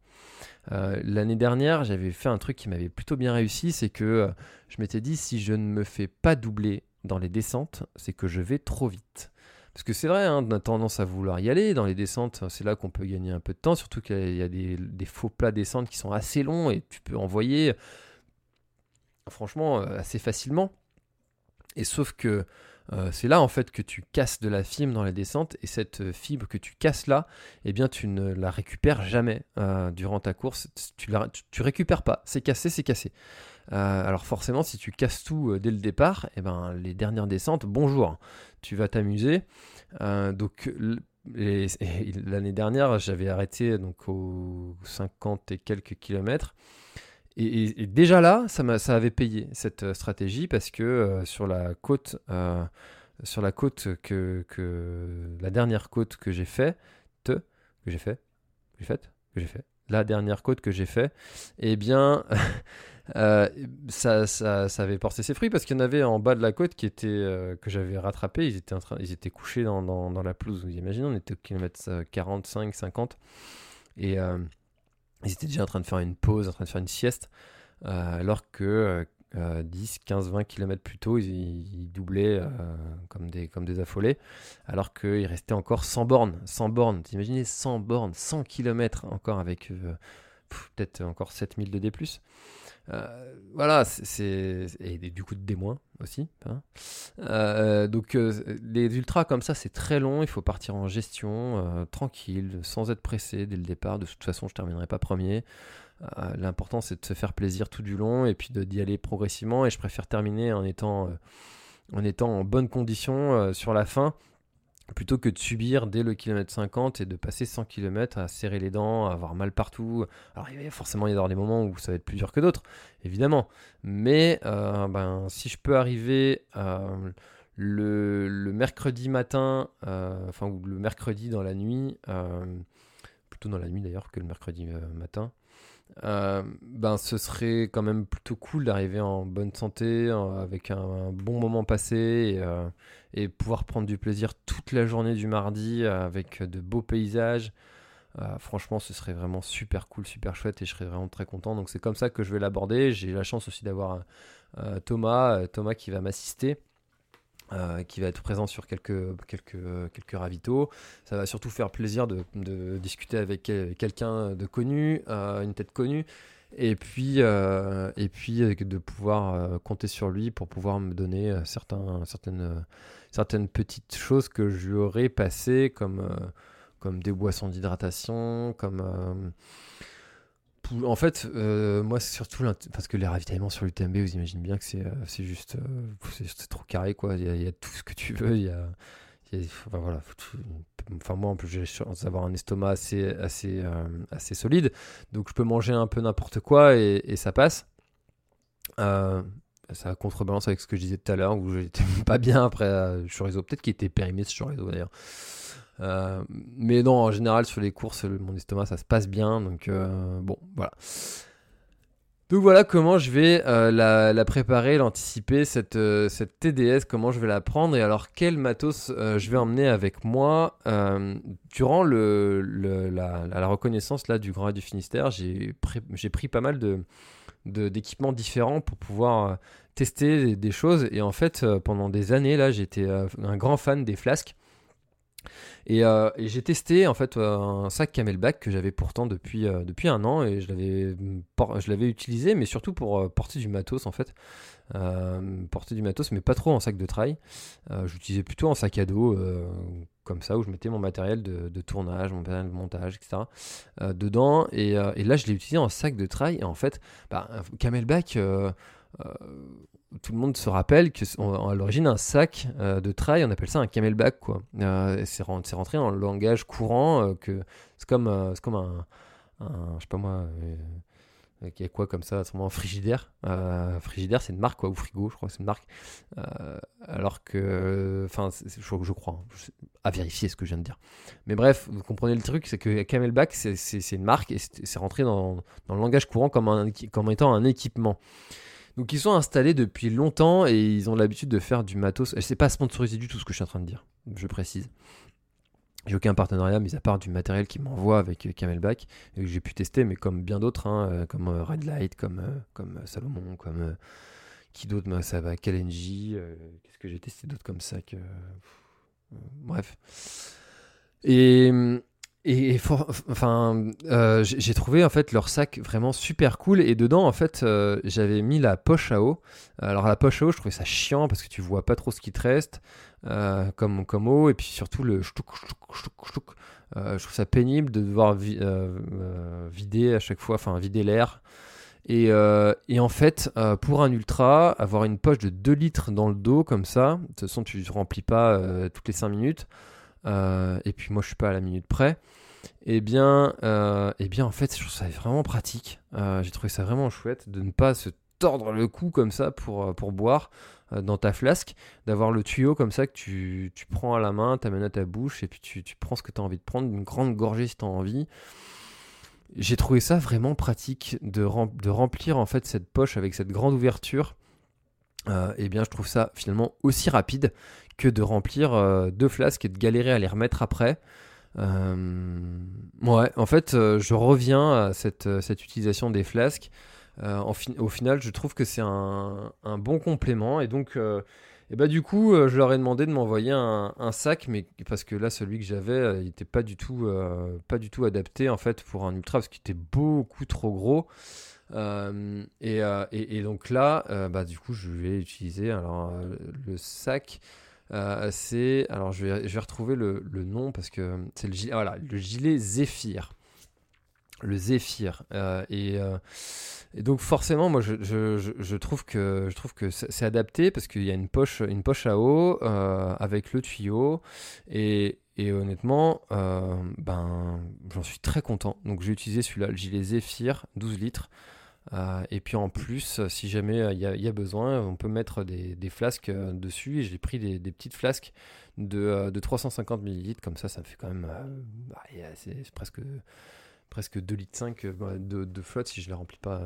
L'année dernière, j'avais fait un truc qui m'avait plutôt bien réussi, c'est que je m'étais dit si je ne me fais pas doubler dans les descentes, c'est que je vais trop vite. Parce que c'est vrai, hein, on a tendance à vouloir y aller. Dans les descentes, c'est là qu'on peut gagner un peu de temps, surtout qu'il y a des, faux plats descentes qui sont assez longs et tu peux envoyer, franchement, euh, assez facilement. Et sauf que c'est là en fait que tu casses de la fibre dans les descentes et cette fibre que tu casses là, eh bien tu ne la récupères jamais durant ta course. Tu, la, récupères pas. C'est cassé, c'est cassé. alors forcément, si tu casses tout dès le départ, eh ben les dernières descentes, bonjour, tu vas t'amuser. donc l'année dernière, j'avais arrêté donc aux 50 et quelques kilomètres. Et, déjà là, ça, ça avait payé cette euh, stratégie parce que euh, sur la côte, euh, sur la côte que, que, la dernière côte que j'ai fait, que j'ai fait, j'ai fait, que j'ai fait, la dernière côte que j'ai fait, eh bien, ça, ça, ça, avait porté ses fruits parce qu'il y en avait en bas de la côte qui que j'avais rattrapé. Ils étaient ils étaient couchés dans, dans, dans la pelouse. Vous imaginez, on était au kilomètre 45, 50 et ils étaient déjà en train de faire une pause, en train de faire une sieste, euh, alors que 10, 15, 20 km plus tôt, ils, doublaient euh, comme, des, affolés, alors qu'il restait encore 100 bornes. 100 bornes, imaginez 100 bornes, 100 km encore avec euh, peut-être encore 7000 de D+. Euh, voilà, c'est et, du coup de D- aussi. Euh, donc euh, les ultras comme ça, c'est très long. Il faut partir en gestion, tranquille, sans être pressé dès le départ. De toute façon, je terminerai pas premier. L'important, c'est de se faire plaisir tout du long et puis d'y aller progressivement. Et je préfère terminer en étant en étant en bonne condition sur la fin plutôt que de subir dès le kilomètre 50 et de passer 100 km à serrer les dents, à avoir mal partout. Alors il va forcément y avoir des moments où ça va être plus dur que d'autres, évidemment. Mais euh, ben, si je peux arriver euh, le, mercredi matin, euh, enfin ou le mercredi dans la nuit, plutôt dans la nuit d'ailleurs que le mercredi matin, euh, ben ce serait quand même plutôt cool d'arriver en bonne santé, avec un, bon moment passé euh, et, pouvoir prendre du plaisir toute la journée du mardi avec de beaux paysages. Euh, franchement, ce serait vraiment super cool, super chouette et je serais vraiment très content. Donc c'est comme ça que je vais l'aborder. J'ai la chance aussi d'avoir Thomas, Thomas qui va m'assister. Euh, qui va être présent sur quelques, quelques, quelques ravitaux. Ça va surtout faire plaisir de, discuter avec quelqu'un de connu, euh, une tête connue, et puis, euh, et puis de pouvoir compter sur lui pour pouvoir me donner certains, certaines, certaines petites choses que j'aurais passées, comme, comme des boissons d'hydratation, comme en fait, euh, moi, c'est surtout parce que les ravitaillements sur l'UTMB, vous imaginez bien que c'est euh, juste, euh, c'est trop carré, quoi. Il y, a, tout ce que tu veux. Il y a, enfin, voilà. Enfin, moi, en plus, j'ai chance d'avoir un estomac assez, assez, assez solide, donc je peux manger un peu n'importe quoi et, ça passe. ça contrebalance avec ce que je disais tout à l'heure, où j'étais pas bien après euh, chorizo. Peut-être qu'il était périmé ce chorizo d'ailleurs. Euh, mais non, en général, sur les courses, mon estomac, ça se passe bien. Donc, euh, bon, voilà. Donc voilà comment je vais euh, la, préparer, l'anticiper, cette, cette TDS, comment je vais la prendre et alors quel matos je vais emmener avec moi. durant le, la, reconnaissance là, du Grand Raid du Finistère, j'ai pris pas mal de d'équipements différents pour pouvoir tester des, choses et en fait pendant des années là j'étais un grand fan des flasques euh, et, j'ai testé en fait un sac Camelback que j'avais pourtant depuis, euh, depuis un an et je l'avais, utilisé, mais surtout pour euh, porter du matos en fait. porter du matos, mais pas trop en sac de trail. j'utilisais plutôt en sac à dos, comme ça, où je mettais mon matériel de, tournage, mon matériel de montage, etc. dedans. Et, là, je l'ai utilisé en sac de trail. Et en fait, bah, Camelback tout le monde se rappelle que à l'origine un sac euh, de trail, on appelle ça un camelback quoi. Euh, c'est rentré le langage courant euh, que c'est comme c'est comme un, je sais pas moi qui est quoi comme ça, sûrement un frigidaire. frigidaire, c'est une marque quoi, ou frigo, je crois c'est une marque. alors que, enfin, je, je, crois, hein, à vérifier ce que je viens de dire. Mais bref, vous comprenez le truc, c'est que Camelback, c'est une marque et c'est rentré dans, dans, le langage courant comme, un, comme étant un équipement. Donc ils sont installés depuis longtemps et ils ont l'habitude de faire du matos. C'est pas sponsorisé du tout ce que je suis en train de dire, je précise. J'ai aucun partenariat, mis à part du matériel qu'ils m'envoient avec euh, Camelback, et que j'ai pu tester, mais comme bien d'autres, hein, euh, comme euh, Red Light, comme, comme Salomon, comme qui d'autre, ça va, Kalenji, qu'est-ce que j'ai testé d'autre comme ça que... Bref. Et, Et, enfin, euh, j'ai trouvé en fait leur sac vraiment super cool et dedans en fait euh, j'avais mis la poche à eau. Alors la poche à eau, je trouvais ça chiant parce que tu vois pas trop ce qui te reste euh, comme comme eau et puis surtout le je trouve ça pénible de devoir vider à chaque fois, enfin vider l'air. Et, et, en fait, pour un ultra, avoir une poche de 2 litres dans le dos comme ça, de toute façon tu ne remplis pas toutes les 5 minutes. Euh, et puis moi je suis pas à la minute près. Eh bien, euh, eh bien en fait, je trouve ça vraiment pratique. Euh, j'ai trouvé ça vraiment chouette de ne pas se tordre le cou comme ça pour, pour boire dans ta flasque, d'avoir le tuyau comme ça que tu, tu prends à la main, t'amènes à ta bouche et puis tu, tu prends ce que tu as envie de prendre, une grande gorgée si tu as envie. J'ai trouvé ça vraiment pratique de, remplir en fait cette poche avec cette grande ouverture. Et eh bien, je trouve ça finalement aussi rapide que de remplir euh, deux flasques et de galérer à les remettre après. Euh, ouais, en fait, euh, je reviens à cette, cette utilisation des flasques. au final, je trouve que c'est un, bon complément. Et donc, et bah, du coup, je leur ai demandé de m'envoyer un, un, sac, mais parce que là, celui que j'avais, il n'était pas, du tout, pas du tout adapté en fait pour un ultra, parce qu'il était beaucoup trop gros. Et, et, et, donc là, bah, du coup, je vais utiliser alors, le sac. Euh, c'est. Alors, je vais, retrouver le, nom parce que c'est le gilet. Voilà, le gilet Zephyr. Le Zephyr. Euh, et, euh, donc, forcément, moi, je, trouve que, je trouve que c'est adapté parce qu'il y a une poche, une poche à eau avec le tuyau. Et, et honnêtement, ben, j'en suis très content. Donc, j'ai utilisé celui-là, le gilet Zephyr, 12 litres. Euh, et puis en plus, euh, si jamais il euh, y, a besoin, on peut mettre des, flasques dessus. Et j'ai pris des, petites flasques de, de 350 ml, comme ça, ça fait quand même. Bah, presque, presque 2 litres 5 de, flotte si je ne les remplis pas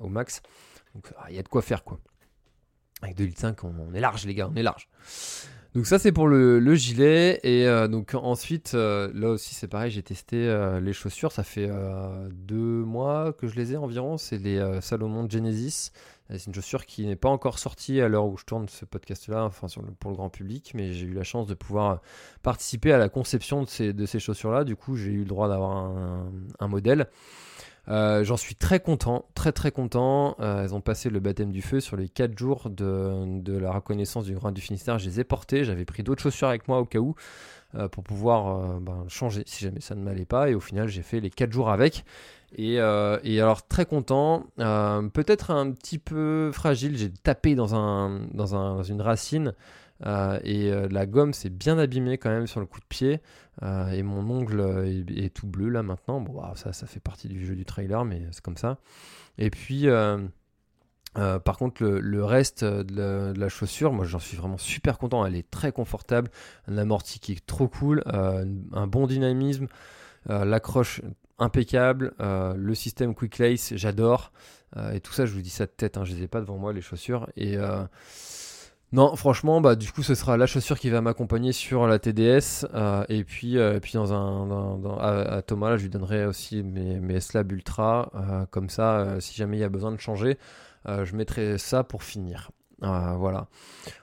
au max. Donc il y a de quoi faire quoi. Avec 2 litres 5, on est large les gars, on est large. Donc ça c'est pour le, gilet. Et euh, donc ensuite euh, là aussi c'est pareil j'ai testé euh, les chaussures. Ça fait deux mois que je les ai environ. C'est les Salomon Genesis. C'est une chaussure qui n'est pas encore sortie à l'heure où je tourne ce podcast là enfin pour le grand public. Mais j'ai eu la chance de pouvoir participer à la conception de ces, de ces chaussures là du coup j'ai eu le droit d'avoir un modèle euh, j'en suis très content, très très content. Euh, elles ont passé le baptême du feu sur les 4 jours de, la reconnaissance du Grand du Finistère. Je les ai portées. J'avais pris d'autres chaussures avec moi au cas où euh, pour pouvoir ben, changer si jamais ça ne m'allait pas. Et au final, j'ai fait les 4 jours avec. Et, alors très content, peut-être un petit peu fragile. J'ai tapé dans, un, dans, un, dans une racine. Euh, et euh, la gomme s'est bien abîmée quand même sur le coup de pied. Euh, et mon ongle est, tout bleu là maintenant. Bon, bah, ça, ça fait partie du jeu du trailer, mais c'est comme ça. Et puis. par contre, le, reste de la, chaussure, moi j'en suis vraiment super content. Elle est très confortable, un amorti qui est trop cool, un bon dynamisme, l'accroche impeccable, le système Quick Lace, j'adore. et tout ça, je vous dis ça de tête, hein, je les ai pas devant moi les chaussures. Et non, franchement, bah du coup, ce sera la chaussure qui va m'accompagner sur la TDS. Euh, et puis, euh, puis dans un, à, Thomas, je lui donnerai aussi mes, mes Slab Ultra. Euh, comme ça, si jamais il y a besoin de changer, je mettrai ça pour finir. voilà.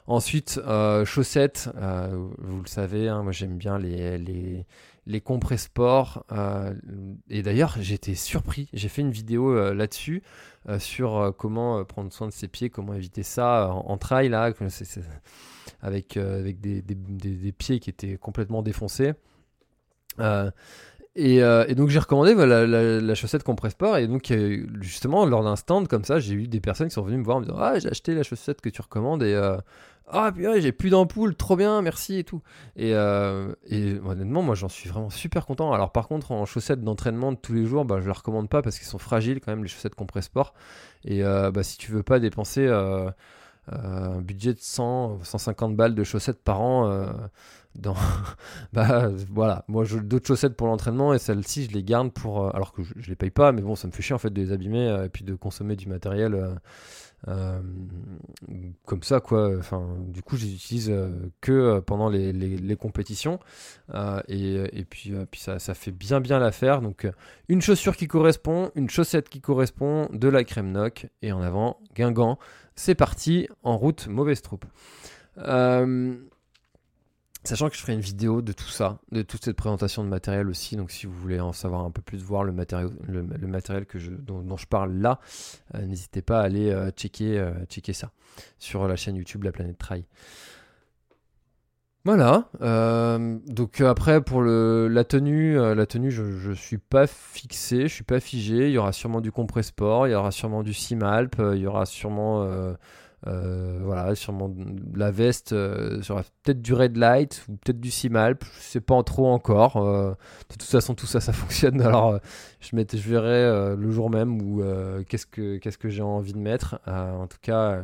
Ensuite, chaussettes. vous le savez, hein, moi j'aime bien les, les sport. et d'ailleurs, j'étais surpris. J'ai fait une vidéo là-dessus. Euh, sur euh, comment euh, prendre soin de ses pieds, comment éviter ça en, trail, là, avec, avec des, des, pieds qui étaient complètement défoncés. Et, donc j'ai recommandé la, chaussette Compressport et donc justement lors d'un stand comme ça j'ai eu des personnes qui sont venues me voir en me disant ah j'ai acheté la chaussette que tu recommandes et ah puis j'ai plus d'ampoule, trop bien, merci et tout. Et, euh, et honnêtement, moi j'en suis vraiment super content. Alors par contre, en chaussettes d'entraînement de tous les jours, bah, je ne les recommande pas parce qu'ils sont fragiles quand même, les chaussettes Compressport. Et euh, bah, si tu veux pas dépenser euh, un budget de 100, 150 balles de chaussettes par an, dans... bah voilà, moi j'ai d'autres chaussettes pour l'entraînement et celles-ci je les garde pour... alors que je, je, les paye pas, mais bon, ça me fait chier en fait de les abîmer et puis de consommer du matériel euh, comme ça, quoi. Enfin, du coup, je les utilise euh, que euh, pendant les, compétitions. Et, puis, ça, ça, fait bien, bien l'affaire. Donc, une chaussure qui correspond, une chaussette qui correspond, de la crème noc. Et en avant, Guingamp. C'est parti, en route, mauvaise troupe. Sachant que je ferai une vidéo de tout ça, de toute cette présentation de matériel aussi. Donc si vous voulez en savoir un peu plus, voir le matériel, le, matériel dont, je parle là, euh, n'hésitez pas à aller euh, checker, euh, checker ça sur la chaîne YouTube La Planète Trail. Voilà. donc après pour la tenue, la tenue, je, ne suis pas fixé, je suis pas figé. Il y aura sûrement du sport, il y aura sûrement du Simalp, il y aura sûrement euh, voilà, sûrement la veste euh, sera peut-être du red light ou peut-être du simalp, je sais pas trop encore. Euh, de toute façon, tout ça, ça fonctionne. Alors, je, je verrai le jour même ou qu'est-ce que qu'est-ce que j'ai envie de mettre. en tout cas.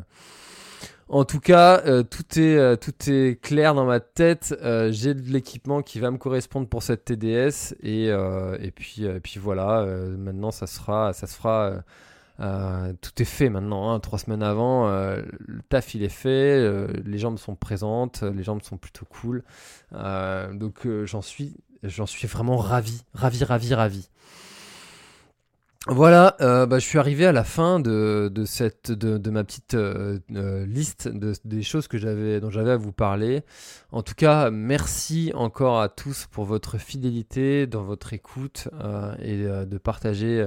En tout cas, tout, est, tout est clair dans ma tête. j'ai de l'équipement qui va me correspondre pour cette TDS. Et, et, puis, et puis voilà, maintenant ça, sera, ça se fera euh, tout est fait maintenant, hein. trois semaines avant, euh, le taf il est fait, euh, les jambes sont présentes, les jambes sont plutôt cool. donc j'en suis, j'en suis vraiment ravi, ravi, ravi, ravi. Voilà, euh, bah, je suis arrivé à la fin de, cette, de, ma petite euh, euh, liste de, des choses que dont j'avais à vous parler. En tout cas, merci encore à tous pour votre fidélité, dans votre écoute et de partager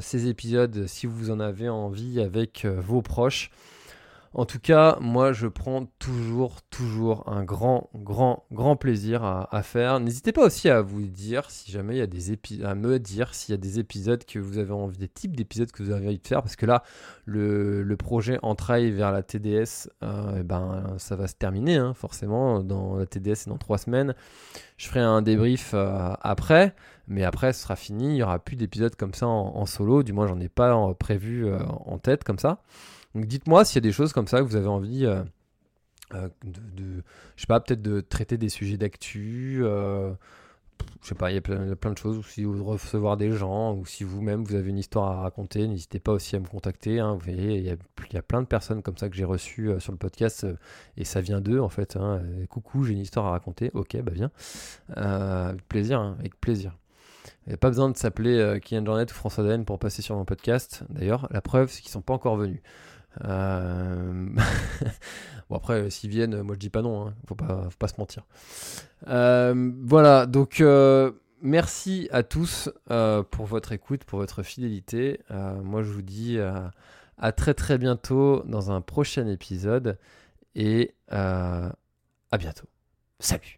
ces épisodes si vous en avez envie avec vos proches. En tout cas, moi, je prends toujours, toujours un grand, grand, grand plaisir à, faire. N'hésitez pas aussi à vous dire si jamais il y a des épisodes, à me dire s'il y a des épisodes que vous avez envie, des types d'épisodes que vous avez envie de faire, parce que là, le, projet entraille vers la TDS, euh, eh ben, ça va se terminer, hein, forcément, dans la TDS dans trois semaines. Je ferai un débrief euh, après, mais après, ce sera fini. Il n'y aura plus d'épisodes comme ça en, solo. Du moins, j'en ai pas prévu euh, en tête comme ça. Donc dites-moi s'il y a des choses comme ça que vous avez envie euh, euh, de, je sais pas, peut-être de traiter des sujets d'actu. Euh, je sais pas, il y a plein, de choses, ou si vous recevoir des gens, ou si vous-même vous avez une histoire à raconter, n'hésitez pas aussi à me contacter. Hein. vous voyez, il y, a, plein de personnes comme ça que j'ai reçues sur le podcast, et ça vient d'eux en fait. Hein. coucou, j'ai une histoire à raconter. Ok, bah viens. avec plaisir, hein, avec plaisir. Il n'y a pas besoin de s'appeler Kylian Jornet ou François Daen pour passer sur mon podcast. D'ailleurs, la preuve, c'est qu'ils ne sont pas encore venus. Euh, bon après, s'ils viennent, moi je dis pas non, hein. faut, pas, faut pas se mentir. Euh, voilà, donc euh, merci à tous pour votre écoute, pour votre fidélité. moi je vous dis à très très bientôt dans un prochain épisode et à bientôt. Salut